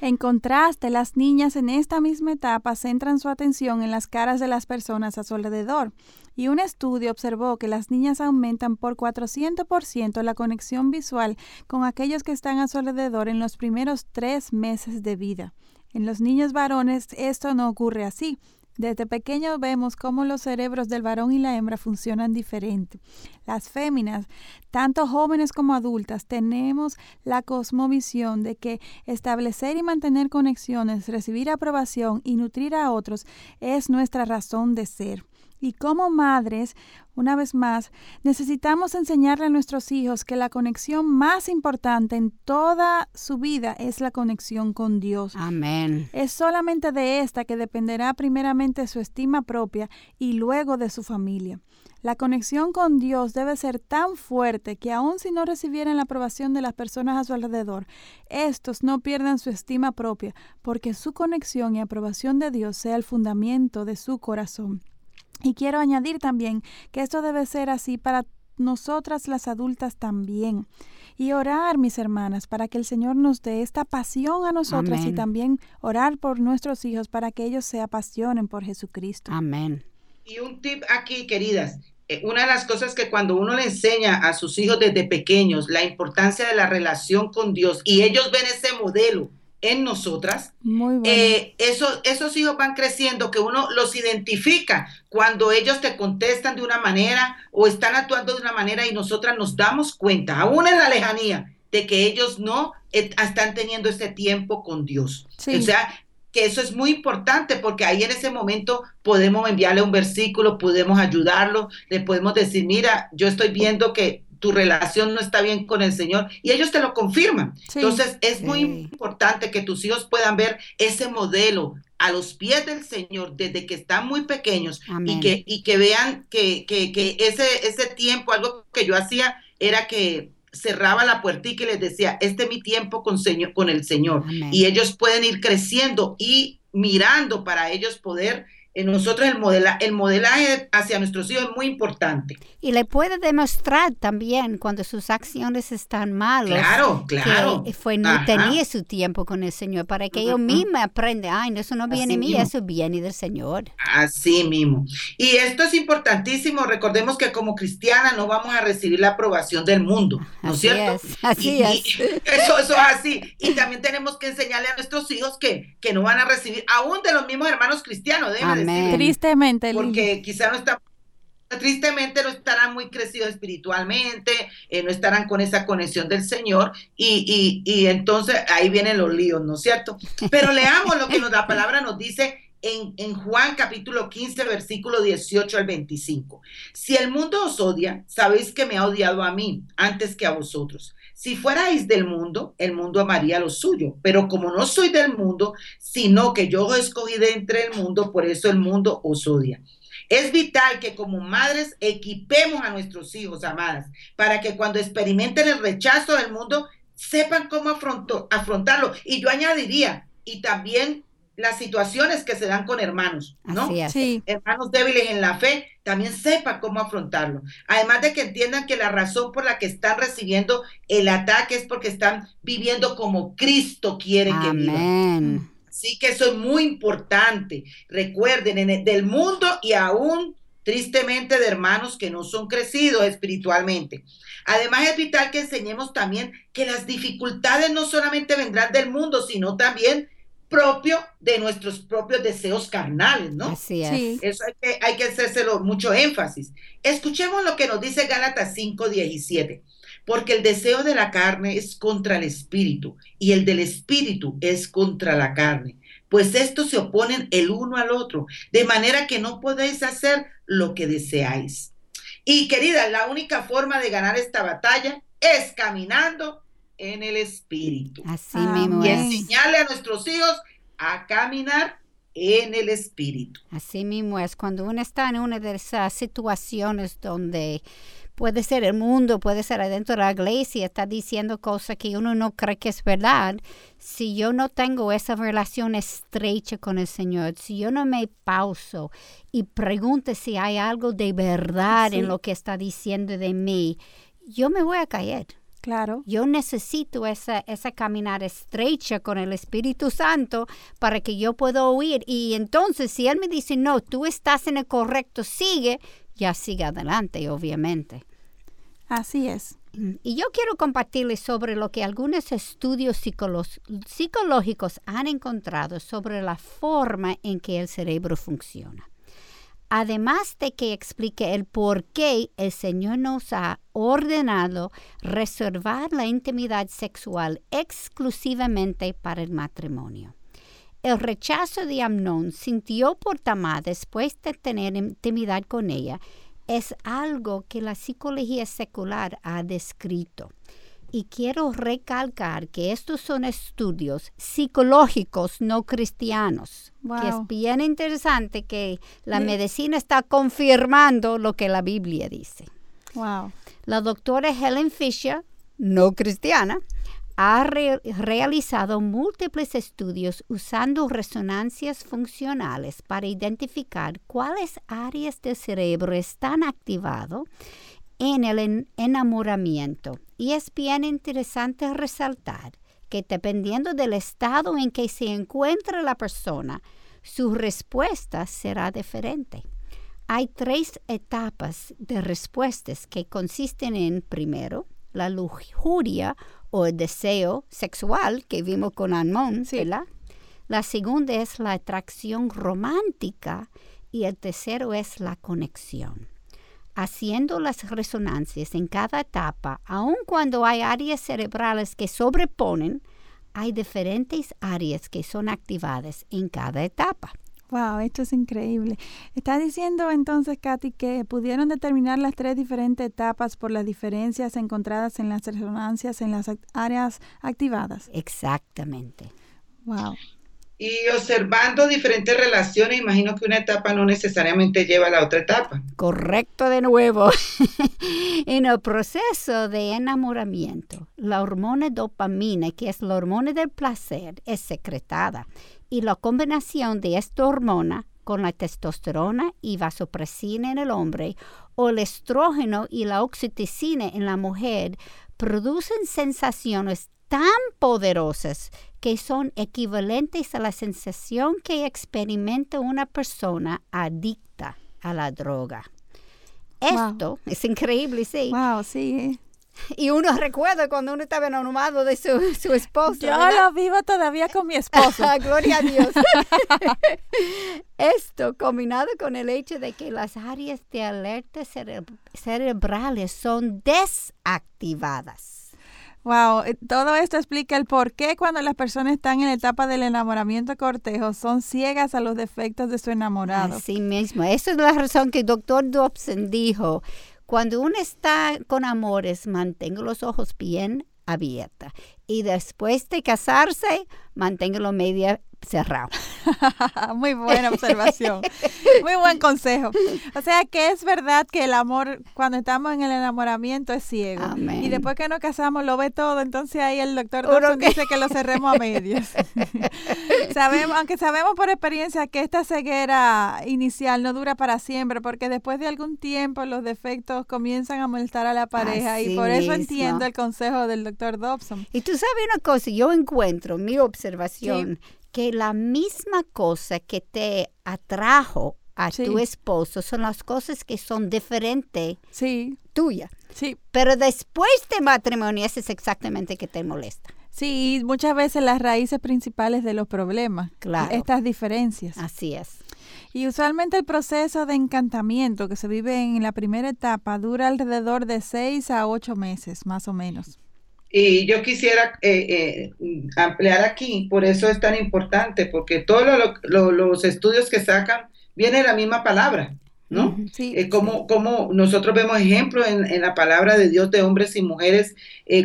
En contraste, las niñas en esta misma etapa centran su atención en las caras de las personas a su alrededor, y un estudio observó que las niñas aumentan por 400% la conexión visual con aquellos que están a su alrededor en los primeros tres meses de vida. En los niños varones esto no ocurre así, desde pequeños vemos cómo los cerebros del varón y la hembra funcionan diferente. Las féminas, tanto jóvenes como adultas, tenemos la cosmovisión de que establecer y mantener conexiones, recibir aprobación y nutrir a otros es nuestra razón de ser. Y como madres, una vez más, necesitamos enseñarle a nuestros hijos que la conexión más importante en toda su vida es la conexión con Dios. Amén. Es solamente de esta que dependerá primeramente su estima propia y luego de su familia. La conexión con Dios debe ser tan fuerte que aun si no recibieran la aprobación de las personas a su alrededor, estos no pierdan su estima propia, porque su conexión y aprobación de Dios sea el fundamento de su corazón. Y quiero añadir también que esto debe ser así para nosotras las adultas también. Y orar, mis hermanas, para que el Señor nos dé esta pasión a nosotras y también orar por nuestros hijos para que ellos se apasionen por Jesucristo. Amén. Y un tip aquí, queridas. Eh, una de las cosas que cuando uno le enseña a sus hijos desde pequeños la importancia de la relación con Dios y ellos ven ese modelo en nosotras, eh, esos hijos van creciendo, que uno los identifica cuando ellos te contestan de una manera o están actuando de una manera y nosotras nos damos cuenta, aún en la lejanía, de que ellos no están teniendo ese tiempo con Dios. O sea, que eso es muy importante porque ahí en ese momento podemos enviarle un versículo, podemos ayudarlo, le podemos decir, mira, yo estoy viendo que tu relación no está bien con el Señor y ellos te lo confirman. Entonces es muy importante que tus hijos puedan ver ese modelo a los pies del Señor desde que están muy pequeños y que, y que vean que, que, ese, ese tiempo, algo que yo hacía era que cerraba la puertica y les decía, este es mi tiempo con, señor, con el Señor. Y ellos pueden ir creciendo y mirando para ellos poder nosotros el, modela, el modelaje hacia nuestros hijos es muy importante. Y le puede demostrar también cuando sus acciones están malas. Claro, claro. Que fue, no tenía su tiempo con el Señor para que ellos mismos aprendan, ay, eso no viene de mí, eso viene del Señor. Así mismo. Y esto es importantísimo. Recordemos que como cristiana no vamos a recibir la aprobación del mundo, ¿no es cierto? así es. eso, eso es así. Y también tenemos que enseñarle a nuestros hijos que, que no van a recibir, aún de los mismos hermanos cristianos, Tristemente. Porque quizá no está tristemente no estarán muy crecidos espiritualmente, eh, no estarán con esa conexión del Señor y, y, entonces ahí vienen los líos, ¿no es cierto? Pero leamos lo que nos, la palabra nos dice en, en, Juan capítulo 15, versículo 18 al 25. Si el mundo os odia, sabéis que me ha odiado a mí antes que a vosotros. Si fuerais del mundo, el mundo amaría lo suyo, pero como no soy del mundo, sino que yo os escogí de entre el mundo, por eso el mundo os odia. Es vital que como madres equipemos a nuestros hijos, amadas, para que cuando experimenten el rechazo del mundo, sepan cómo afrontarlo. Y yo añadiría, y también las situaciones que se dan con hermanos, ¿no? Sí. Hermanos débiles en la fe, también sepa cómo afrontarlo. Además de que entiendan que la razón por la que están recibiendo el ataque es porque están viviendo como Cristo quiere que vivan. Así que eso es muy importante. Recuerden, en el, del mundo y aún tristemente de hermanos que no son crecidos espiritualmente. Además es vital que enseñemos también que las dificultades no solamente vendrán del mundo, sino también propio de nuestros propios deseos carnales, ¿no? Así es. Eso hay que, hay que hacérselo mucho énfasis. Escuchemos lo que nos dice Gálatas 5:17. Porque el deseo de la carne es contra el espíritu y el del espíritu es contra la carne pues estos se oponen el uno al otro, de manera que no podéis hacer lo que deseáis. Y querida, la única forma de ganar esta batalla es caminando en el Espíritu. Así mismo y enseñarle a nuestros hijos a caminar en el Espíritu. Así mismo es, cuando uno está en una de esas situaciones donde puede ser el mundo, puede ser adentro de la iglesia, está diciendo cosas que uno no cree que es verdad. Si yo no tengo esa relación estrecha con el Señor, si yo no me pauso y pregunto si hay algo de verdad en lo que está diciendo de mí, yo me voy a caer. Claro. Yo necesito esa, esa caminar estrecha con el Espíritu Santo para que yo pueda oír. Y entonces, si Él me dice, no, tú estás en el correcto, sigue, ya sigue adelante, obviamente. Así es. Y yo quiero compartirles sobre lo que algunos estudios psicológicos han encontrado sobre la forma en que el cerebro funciona. Además de que explique el por qué el Señor nos ha ordenado reservar la intimidad sexual exclusivamente para el matrimonio. El rechazo de Amnón sintió por Tamar después de tener intimidad con ella es algo que la psicología secular ha descrito. Y quiero recalcar que estos son estudios psicológicos no cristianos, que es bien interesante que la medicina está confirmando lo que la Biblia dice. Wow. La doctora Helen Fisher, no cristiana, ha realizado múltiples estudios usando resonancias funcionales para identificar cuáles áreas del cerebro están activadas en el enamoramiento. Y es bien interesante resaltar que dependiendo del estado en que se encuentra la persona, su respuesta será diferente. Hay tres etapas de respuestas que consisten en, primero, la lujuria o el deseo sexual que vimos con Anmon, ¿verdad? La segunda es la atracción romántica y el tercero es la conexión. Haciendo las resonancias en cada etapa, aun cuando hay áreas cerebrales que sobreponen, hay diferentes áreas que son activadas en cada etapa. Wow, esto es increíble. Está diciendo entonces, Katy, que pudieron determinar las tres diferentes etapas por las diferencias encontradas en las resonancias en las áreas activadas. Exactamente. Wow. Y observando diferentes relaciones, imagino que una etapa no necesariamente lleva a la otra etapa. Correcto de nuevo. en el proceso de enamoramiento, la hormona dopamina, que es la hormona del placer, es secretada y la combinación de esta hormona con la testosterona y vasopresina en el hombre o el estrógeno y la oxitocina en la mujer producen sensaciones tan poderosas que son equivalentes a la sensación que experimenta una persona adicta a la droga. Esto es increíble, sí. Wow, sí. Y uno recuerda cuando uno estaba enamorado de su, su esposo. Yo lo vivo todavía con mi esposo. Gloria a Dios. Esto combinado con el hecho de que las áreas de alerta cerebrales son desactivadas. Wow, eh, todo esto explica el por qué cuando las personas están en la etapa del enamoramiento cortejo son ciegas a los defectos de su enamorado. Así mismo, esa es la razón que el doctor Dobson dijo cuando uno está con amores, mantenga los ojos bien abiertos. Y después de casarse, manténgalo media cerrado. Muy buena observación. Muy buen consejo. O sea que es verdad que el amor, cuando estamos en el enamoramiento, es ciego. Y después que nos casamos lo ve todo. Entonces ahí el doctor Dawson dice que lo cerremos a medios. sabemos, aunque sabemos por experiencia que esta ceguera inicial no dura para siempre, porque después de algún tiempo los defectos comienzan a molestar a la pareja. y por eso entiendo el consejo del doctor Dobson. Y tú sabes una cosa, yo encuentro mi observación que la misma cosa que te atrajo a tu esposo son las cosas que son diferentes sí. tuya. Sí. Pero después de matrimonio, eso es exactamente que te molesta. Sí, muchas veces las raíces principales de los problemas. Claro. Estas diferencias. Así es. Y usualmente el proceso de encantamiento que se vive en la primera etapa dura alrededor de seis a ocho meses, más o menos. Y yo quisiera eh, eh, ampliar aquí, por eso es tan importante, porque todos los estudios que sacan viene la misma palabra, ¿no? Sí, eh, como, como nosotros vemos ejemplos en, la palabra de Dios de hombres y mujeres,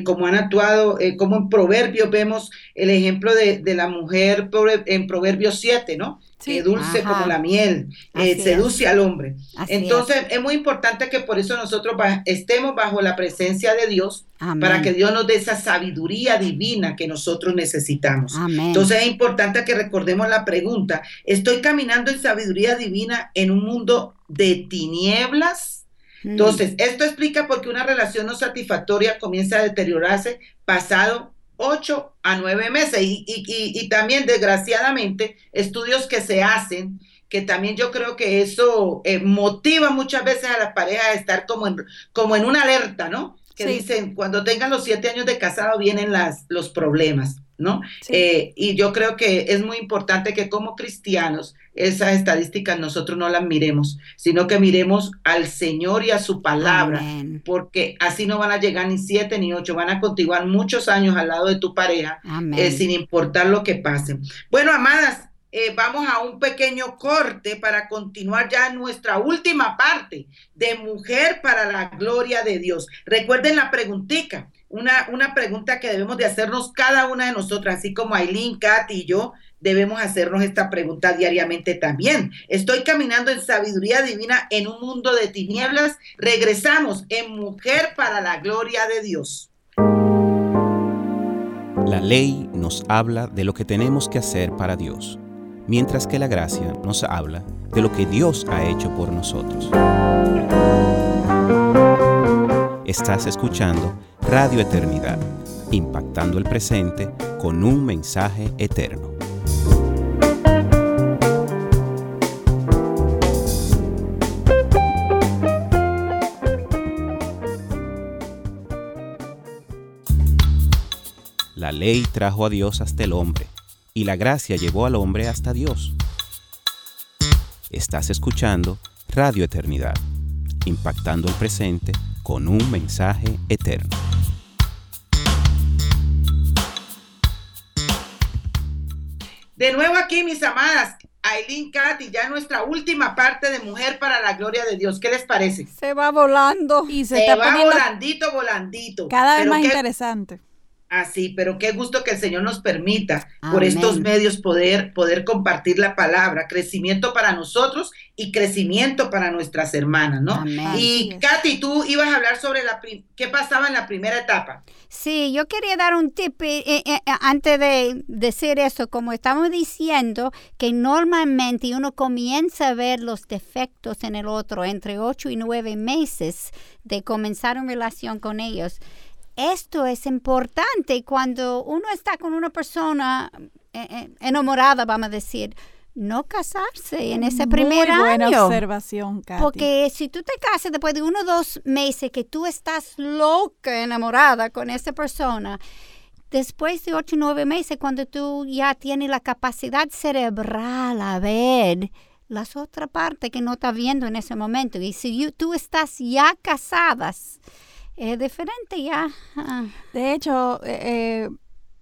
como han actuado, como en Proverbios vemos el ejemplo de, de la mujer en Proverbios 7, ¿no? Sí. dulce como la miel, eh, seduce al hombre. Entonces es. muy importante que por eso nosotros estemos bajo la presencia de Dios, para que Dios nos dé esa sabiduría divina que nosotros necesitamos. Entonces es importante que recordemos la pregunta, ¿estoy caminando en sabiduría divina en un mundo de tinieblas? Mm. Entonces, esto explica por qué una relación no satisfactoria comienza a deteriorarse pasado ocho a nueve meses. Y, y, y, también, desgraciadamente, estudios que se hacen, que también yo creo que eso eh, motiva muchas veces a las parejas a estar como en, como en una alerta, ¿no? Que dicen, cuando tengan los siete años de casado vienen las, los problemas. ¿no? Eh, y yo creo que es muy importante que como cristianos esas estadísticas nosotros no las miremos, sino que miremos al Señor y a su palabra, porque así no van a llegar ni siete ni ocho, van a continuar muchos años al lado de tu pareja, eh, sin importar lo que pase. Bueno, amadas, eh, vamos a un pequeño corte para continuar ya nuestra última parte de Mujer para la Gloria de Dios. Recuerden la preguntica una, una pregunta que debemos de hacernos cada una de nosotras, así como Aileen, Kat y yo, debemos hacernos esta pregunta diariamente también. ¿Estoy caminando en sabiduría divina en un mundo de tinieblas? Regresamos en Mujer para la Gloria de Dios. La ley nos habla de lo que tenemos que hacer para Dios, mientras que la gracia nos habla de lo que Dios ha hecho por nosotros. Estás escuchando Radio Eternidad, impactando el presente con un mensaje eterno. La ley trajo a Dios hasta el hombre, y la gracia llevó al hombre hasta Dios. Estás escuchando Radio Eternidad, impactando el presente con un mensaje eterno. De nuevo aquí, mis amadas, Aileen Katy, ya nuestra última parte de Mujer para la Gloria de Dios. ¿Qué les parece? Se va volando. Y se, va volandito, volandito. Cada vez más interesante. Así, pero qué gusto que el Señor nos permita por estos medios poder, poder compartir la palabra, crecimiento para nosotros y crecimiento para nuestras hermanas, ¿no? Y Katy, tú ibas a hablar sobre la qué pasaba en la primera etapa. Sí, yo quería dar un tip eh, eh, eh, antes de decir eso, como estamos diciendo, que normalmente uno comienza a ver los defectos en el otro entre ocho y nueve meses de comenzar una relación con ellos esto es importante cuando uno está con una persona eh, eh, enamorada, vamos a decir. No casarse en ese primer Muy buena observación, Katy. Porque si tú te casas después de uno o dos meses que tú estás loca, enamorada con esa persona, después de ocho o nueve meses, cuando tú ya tienes la capacidad cerebral a ver las otras partes que no estás viendo en ese momento, y si tú estás ya casadas, es diferente ya. Ah. De hecho, eh, eh,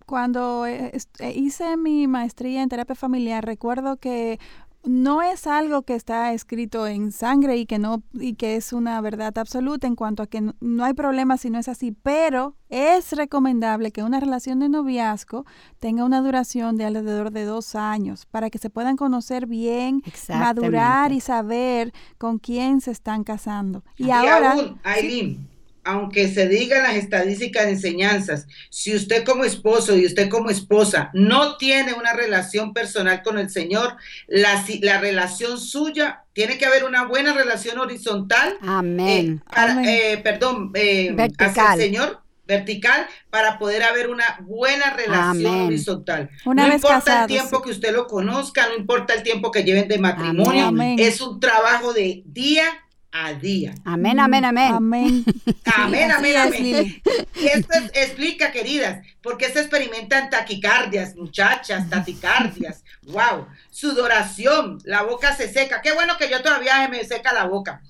cuando eh, hice mi maestría en terapia familiar, recuerdo que no es algo que está escrito en sangre y que no y que es una verdad absoluta en cuanto a que no, hay problema si no es así, pero es recomendable que una relación de noviazgo tenga una duración de alrededor de dos años para que se puedan conocer bien, madurar y saber con quién se están casando. Y, ahora, aún, aunque se digan las estadísticas de enseñanzas, si usted como esposo y usted como esposa no tiene una relación personal con el Señor, la, la relación suya tiene que haber una buena relación horizontal. Amén. Eh, eh, perdón, eh, hacia el Señor vertical para poder haber una buena relación horizontal. no importa el tiempo que usted lo conozca, no importa el tiempo que lleven de matrimonio, es un trabajo de día a día. Amén, amén, amén. Amén. Amén, amén, amén. Y esto explica, queridas, por qué se experimentan taquicardias, muchachas, taquicardias. Wow. Sudoración, la boca se seca. Qué bueno que yo todavía me seca la boca.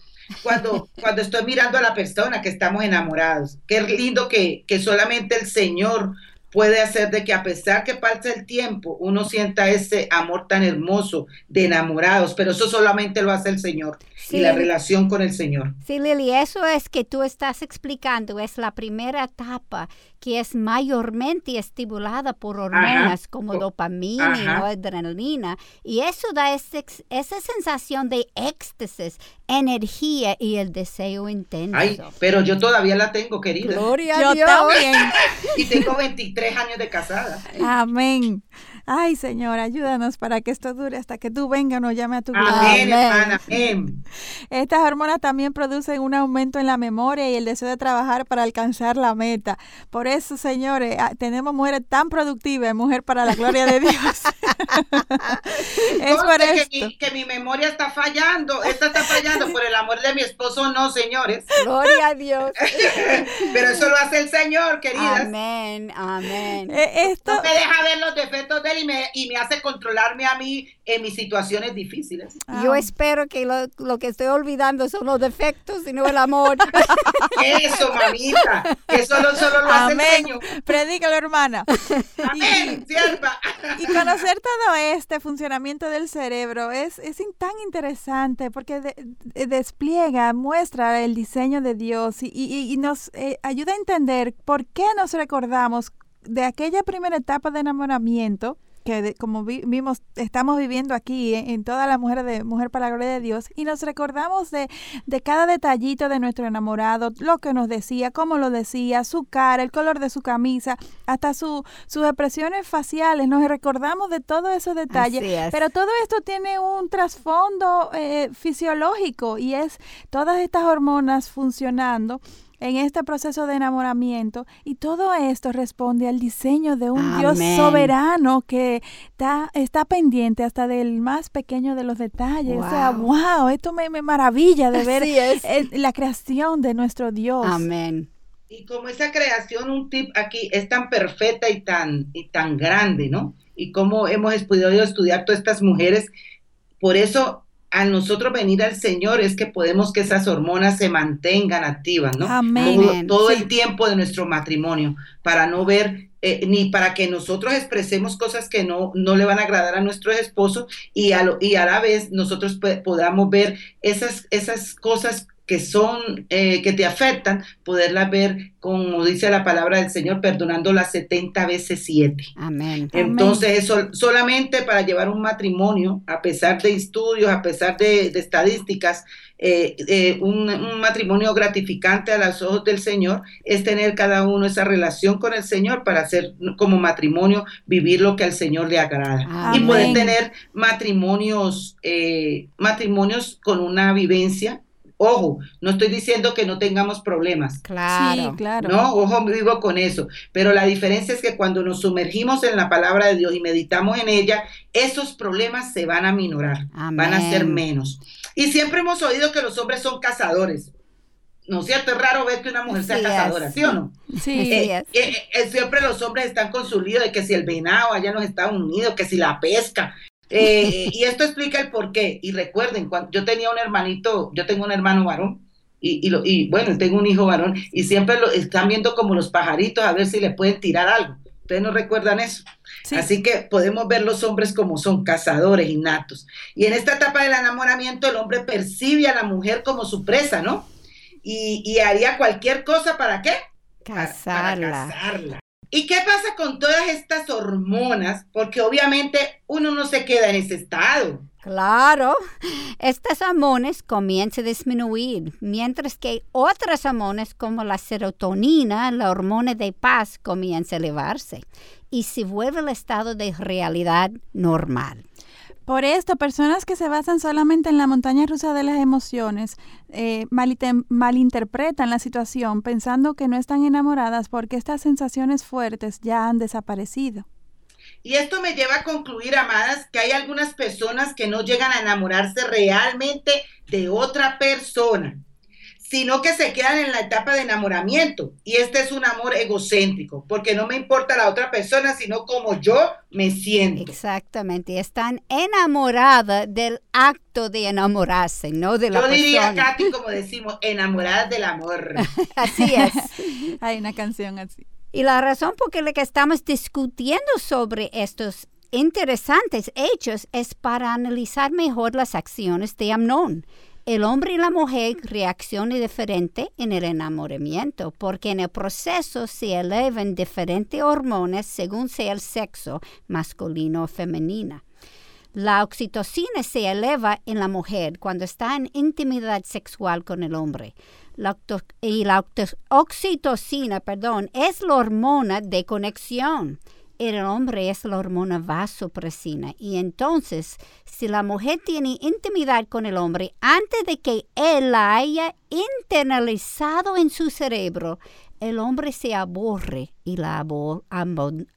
Cuando, cuando estoy mirando a la persona que estamos enamorados. Qué lindo que, que solamente el Señor puede hacer de que a pesar que pase el tiempo, uno sienta ese amor tan hermoso de enamorados, pero eso solamente lo hace el Señor y la relación con el Señor. Sí, Lili, eso es que tú estás explicando, es la primera etapa que es mayormente estimulada por hormonas como dopamina o adrenalina, y eso da esa sensación de éxtasis, energía y el deseo intenso. Ay, pero yo todavía la tengo, querida. Gloria yo a Dios. también. y tengo 23 años de casada. Amén. Ay, Señor, ayúdanos para que esto dure hasta que tú vengas o llame a tu Amén, amén. Estas hormonas también producen un aumento en la memoria y el deseo de trabajar para alcanzar la meta. Por eso, señores, ah, tenemos mujeres tan productivas, mujer para la gloria de Dios. es por que mi, que mi memoria está fallando, esta está fallando por el amor de mi esposo, no, señores. Gloria a Dios. Pero eso lo hace el Señor, queridas. Amén, amén. Eh, esto... No me deja ver los defectos de y me, y me hace controlarme a mí en mis situaciones difíciles. Yo ah. espero que lo, lo, que estoy olvidando son los defectos y no el amor. Eso, mamita, que solo, solo lo hace el Señor. Predícalo, hermana. Amén, sierva. Y conocer todo este funcionamiento del cerebro es, es tan interesante porque despliega, muestra el diseño de Dios y, y, y nos eh, ayuda a entender por qué nos recordamos de aquella primera etapa de enamoramiento que como vimos, estamos viviendo aquí en, toda la mujer de Mujer para la Gloria de Dios, y nos recordamos de, de cada detallito de nuestro enamorado, lo que nos decía, cómo lo decía, su cara, el color de su camisa, hasta su, sus expresiones faciales, nos recordamos de todos esos detalles, pero todo esto tiene un trasfondo eh, fisiológico y es todas estas hormonas funcionando en este proceso de enamoramiento y todo esto responde al diseño de un Dios soberano que está, está pendiente hasta del más pequeño de los detalles. O sea, wow, esto me, maravilla de ver la creación de nuestro Dios. Amén. Y como esa creación, un tip aquí es tan perfecta y tan, y tan grande, ¿no? Y como hemos podido estudiar todas estas mujeres, por eso al nosotros venir al Señor es que podemos que esas hormonas se mantengan activas, ¿no? Amén. Todo, el tiempo de nuestro matrimonio, para no ver, eh, ni para que nosotros expresemos cosas que no, no le van a agradar a nuestros esposos y a, y a la vez nosotros podamos ver esas, esas cosas que son, eh, que te afectan, poderlas ver, como dice la palabra del Señor, perdonando las 70 veces 7. Amén. Entonces, eso solamente para llevar un matrimonio, a pesar de estudios, a pesar de, estadísticas, eh, eh, un, matrimonio gratificante a los ojos del Señor es tener cada uno esa relación con el Señor para hacer como matrimonio, vivir lo que al Señor le agrada. Y poder tener matrimonios, matrimonios con una vivencia Ojo, no estoy diciendo que no tengamos problemas. Claro, claro. No, ojo, vivo con eso. Pero la diferencia es que cuando nos sumergimos en la palabra de Dios y meditamos en ella, esos problemas se van a minorar, van a ser menos. Y siempre hemos oído que los hombres son cazadores. ¿No es cierto? Es raro ver que una mujer sea cazadora, ¿sí o no? Sí. Eh, eh, eh, siempre los hombres están con su lío de que si el venado allá en los Estados Unidos, que si la pesca, eh, y esto explica el por qué. Y recuerden, cuando yo tenía un hermanito, yo tengo un hermano varón, y, y, y bueno, tengo un hijo varón, y siempre lo están viendo como los pajaritos a ver si le pueden tirar algo. Ustedes no recuerdan eso. Así que podemos ver los hombres como son cazadores innatos. Y en esta etapa del enamoramiento el hombre percibe a la mujer como su presa, ¿no? Y, haría cualquier cosa para qué? Casarla. casarla. ¿Y qué pasa con todas estas hormonas? Porque obviamente uno no se queda en ese estado. Claro, estas hormonas comienzan a disminuir, mientras que otras hormonas como la serotonina, la hormona de paz, comienza a elevarse y se vuelve el estado de realidad normal. Por esto, personas que se basan solamente en la montaña rusa de las emociones eh, malinterpretan la situación pensando que no están enamoradas porque estas sensaciones fuertes ya han desaparecido. Y esto me lleva a concluir, amadas, que hay algunas personas que no llegan a enamorarse realmente de otra persona sino que se quedan en la etapa de enamoramiento. Y este es un amor egocéntrico, porque no me importa la otra persona, sino como yo me siento. Exactamente, están enamoradas del acto de enamorarse, no de la persona. Yo diría, Katy, como decimos, enamoradas del amor. así es. Hay una canción así. Y la razón por la que estamos discutiendo sobre estos interesantes hechos es para analizar mejor las acciones de Amnón el hombre y la mujer reaccionan diferente en el enamoramiento, porque en el proceso se elevan diferentes hormonas según sea el sexo, masculino o femenino. La oxitocina se eleva en la mujer cuando está en intimidad sexual con el hombre. y la oxitocina, perdón, es la hormona de conexión el hombre es la hormona vasopresina. Y entonces, si la mujer tiene intimidad con el hombre antes de que él la haya internalizado en su cerebro, el hombre se aburre y la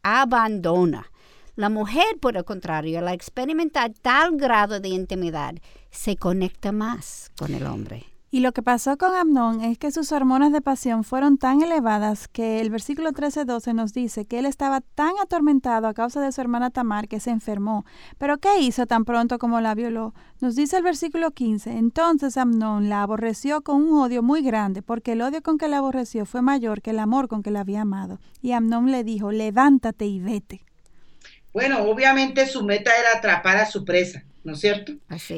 abandona. La mujer, por el contrario, al experimentar tal grado de intimidad, se conecta más con el hombre. Y lo que pasó con Amnón es que sus hormonas de pasión fueron tan elevadas que el versículo 13-12 nos dice que él estaba tan atormentado a causa de su hermana Tamar que se enfermó. Pero ¿qué hizo tan pronto como la violó? Nos dice el versículo 15, entonces Amnón la aborreció con un odio muy grande, porque el odio con que la aborreció fue mayor que el amor con que la había amado. Y Amnón le dijo, levántate y vete. Bueno, obviamente su meta era atrapar a su presa. ¿No es cierto?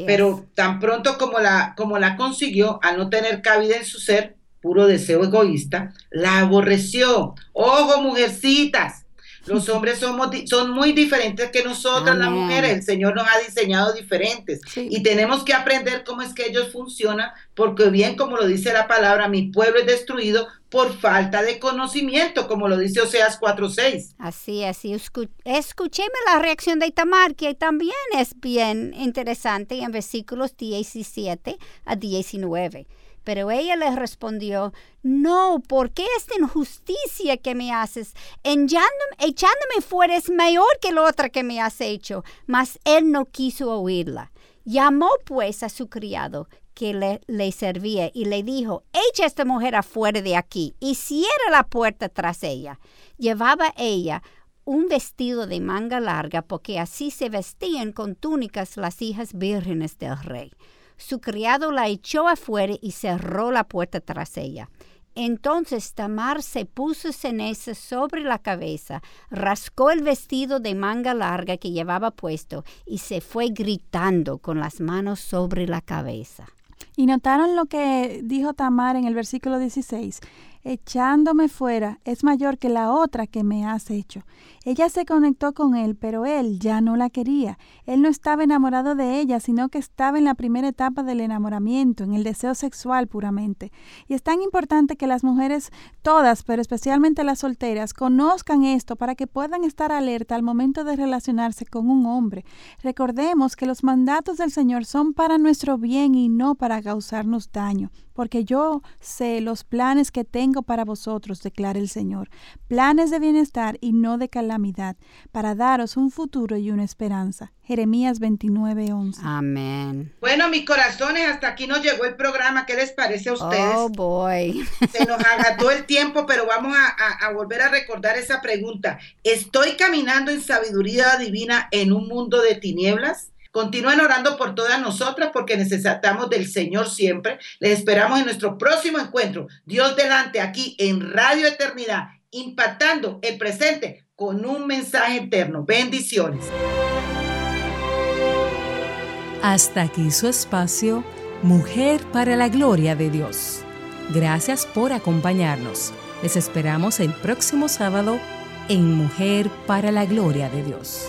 Pero tan pronto como la, como la consiguió, al no tener cabida en su ser, puro deseo egoísta, la aborreció. Ojo, mujercitas, los hombres somos, son muy diferentes que nosotras, las mujeres. El Señor nos ha diseñado diferentes. Y tenemos que aprender cómo es que ellos funcionan, porque bien como lo dice la palabra, mi pueblo es destruido por falta de conocimiento, como lo dice Oseas 4.6. Así, así. escúcheme la reacción de Itamar, que también es bien interesante en versículos 17 a 19. Pero ella le respondió, no, ¿por qué esta injusticia que me haces? echándome fuera es mayor que la otra que me has hecho. Mas él no quiso oírla. Llamó pues a su criado que le, le, servía y le dijo, echa a esta mujer afuera de aquí y cierra la puerta tras ella. Llevaba ella un vestido de manga larga porque así se vestían con túnicas las hijas vírgenes del rey. Su criado la echó afuera y cerró la puerta tras ella. Entonces Tamar se puso ceniza sobre la cabeza, rascó el vestido de manga larga que llevaba puesto y se fue gritando con las manos sobre la cabeza. Y notaron lo que dijo Tamar en el versículo 16 echándome fuera es mayor que la otra que me has hecho. Ella se conectó con él, pero él ya no la quería. Él no estaba enamorado de ella, sino que estaba en la primera etapa del enamoramiento, en el deseo sexual puramente. Y es tan importante que las mujeres, todas, pero especialmente las solteras, conozcan esto para que puedan estar alerta al momento de relacionarse con un hombre. Recordemos que los mandatos del Señor son para nuestro bien y no para causarnos daño porque yo sé los planes que tengo para vosotros, declara el Señor, planes de bienestar y no de calamidad, para daros un futuro y una esperanza. Jeremías 29:11. Amén. Bueno, mis corazones, hasta aquí nos llegó el programa. ¿Qué les parece a ustedes? Oh, boy. Se nos agotó el tiempo, pero vamos a, a volver a recordar esa pregunta. ¿Estoy caminando en sabiduría divina en un mundo de tinieblas? Continúen orando por todas nosotras porque necesitamos del Señor siempre. Les esperamos en nuestro próximo encuentro. Dios delante aquí en Radio Eternidad, impactando el presente con un mensaje eterno. Bendiciones. Hasta aquí su espacio, Mujer para la Gloria de Dios. Gracias por acompañarnos. Les esperamos el próximo sábado en Mujer para la Gloria de Dios.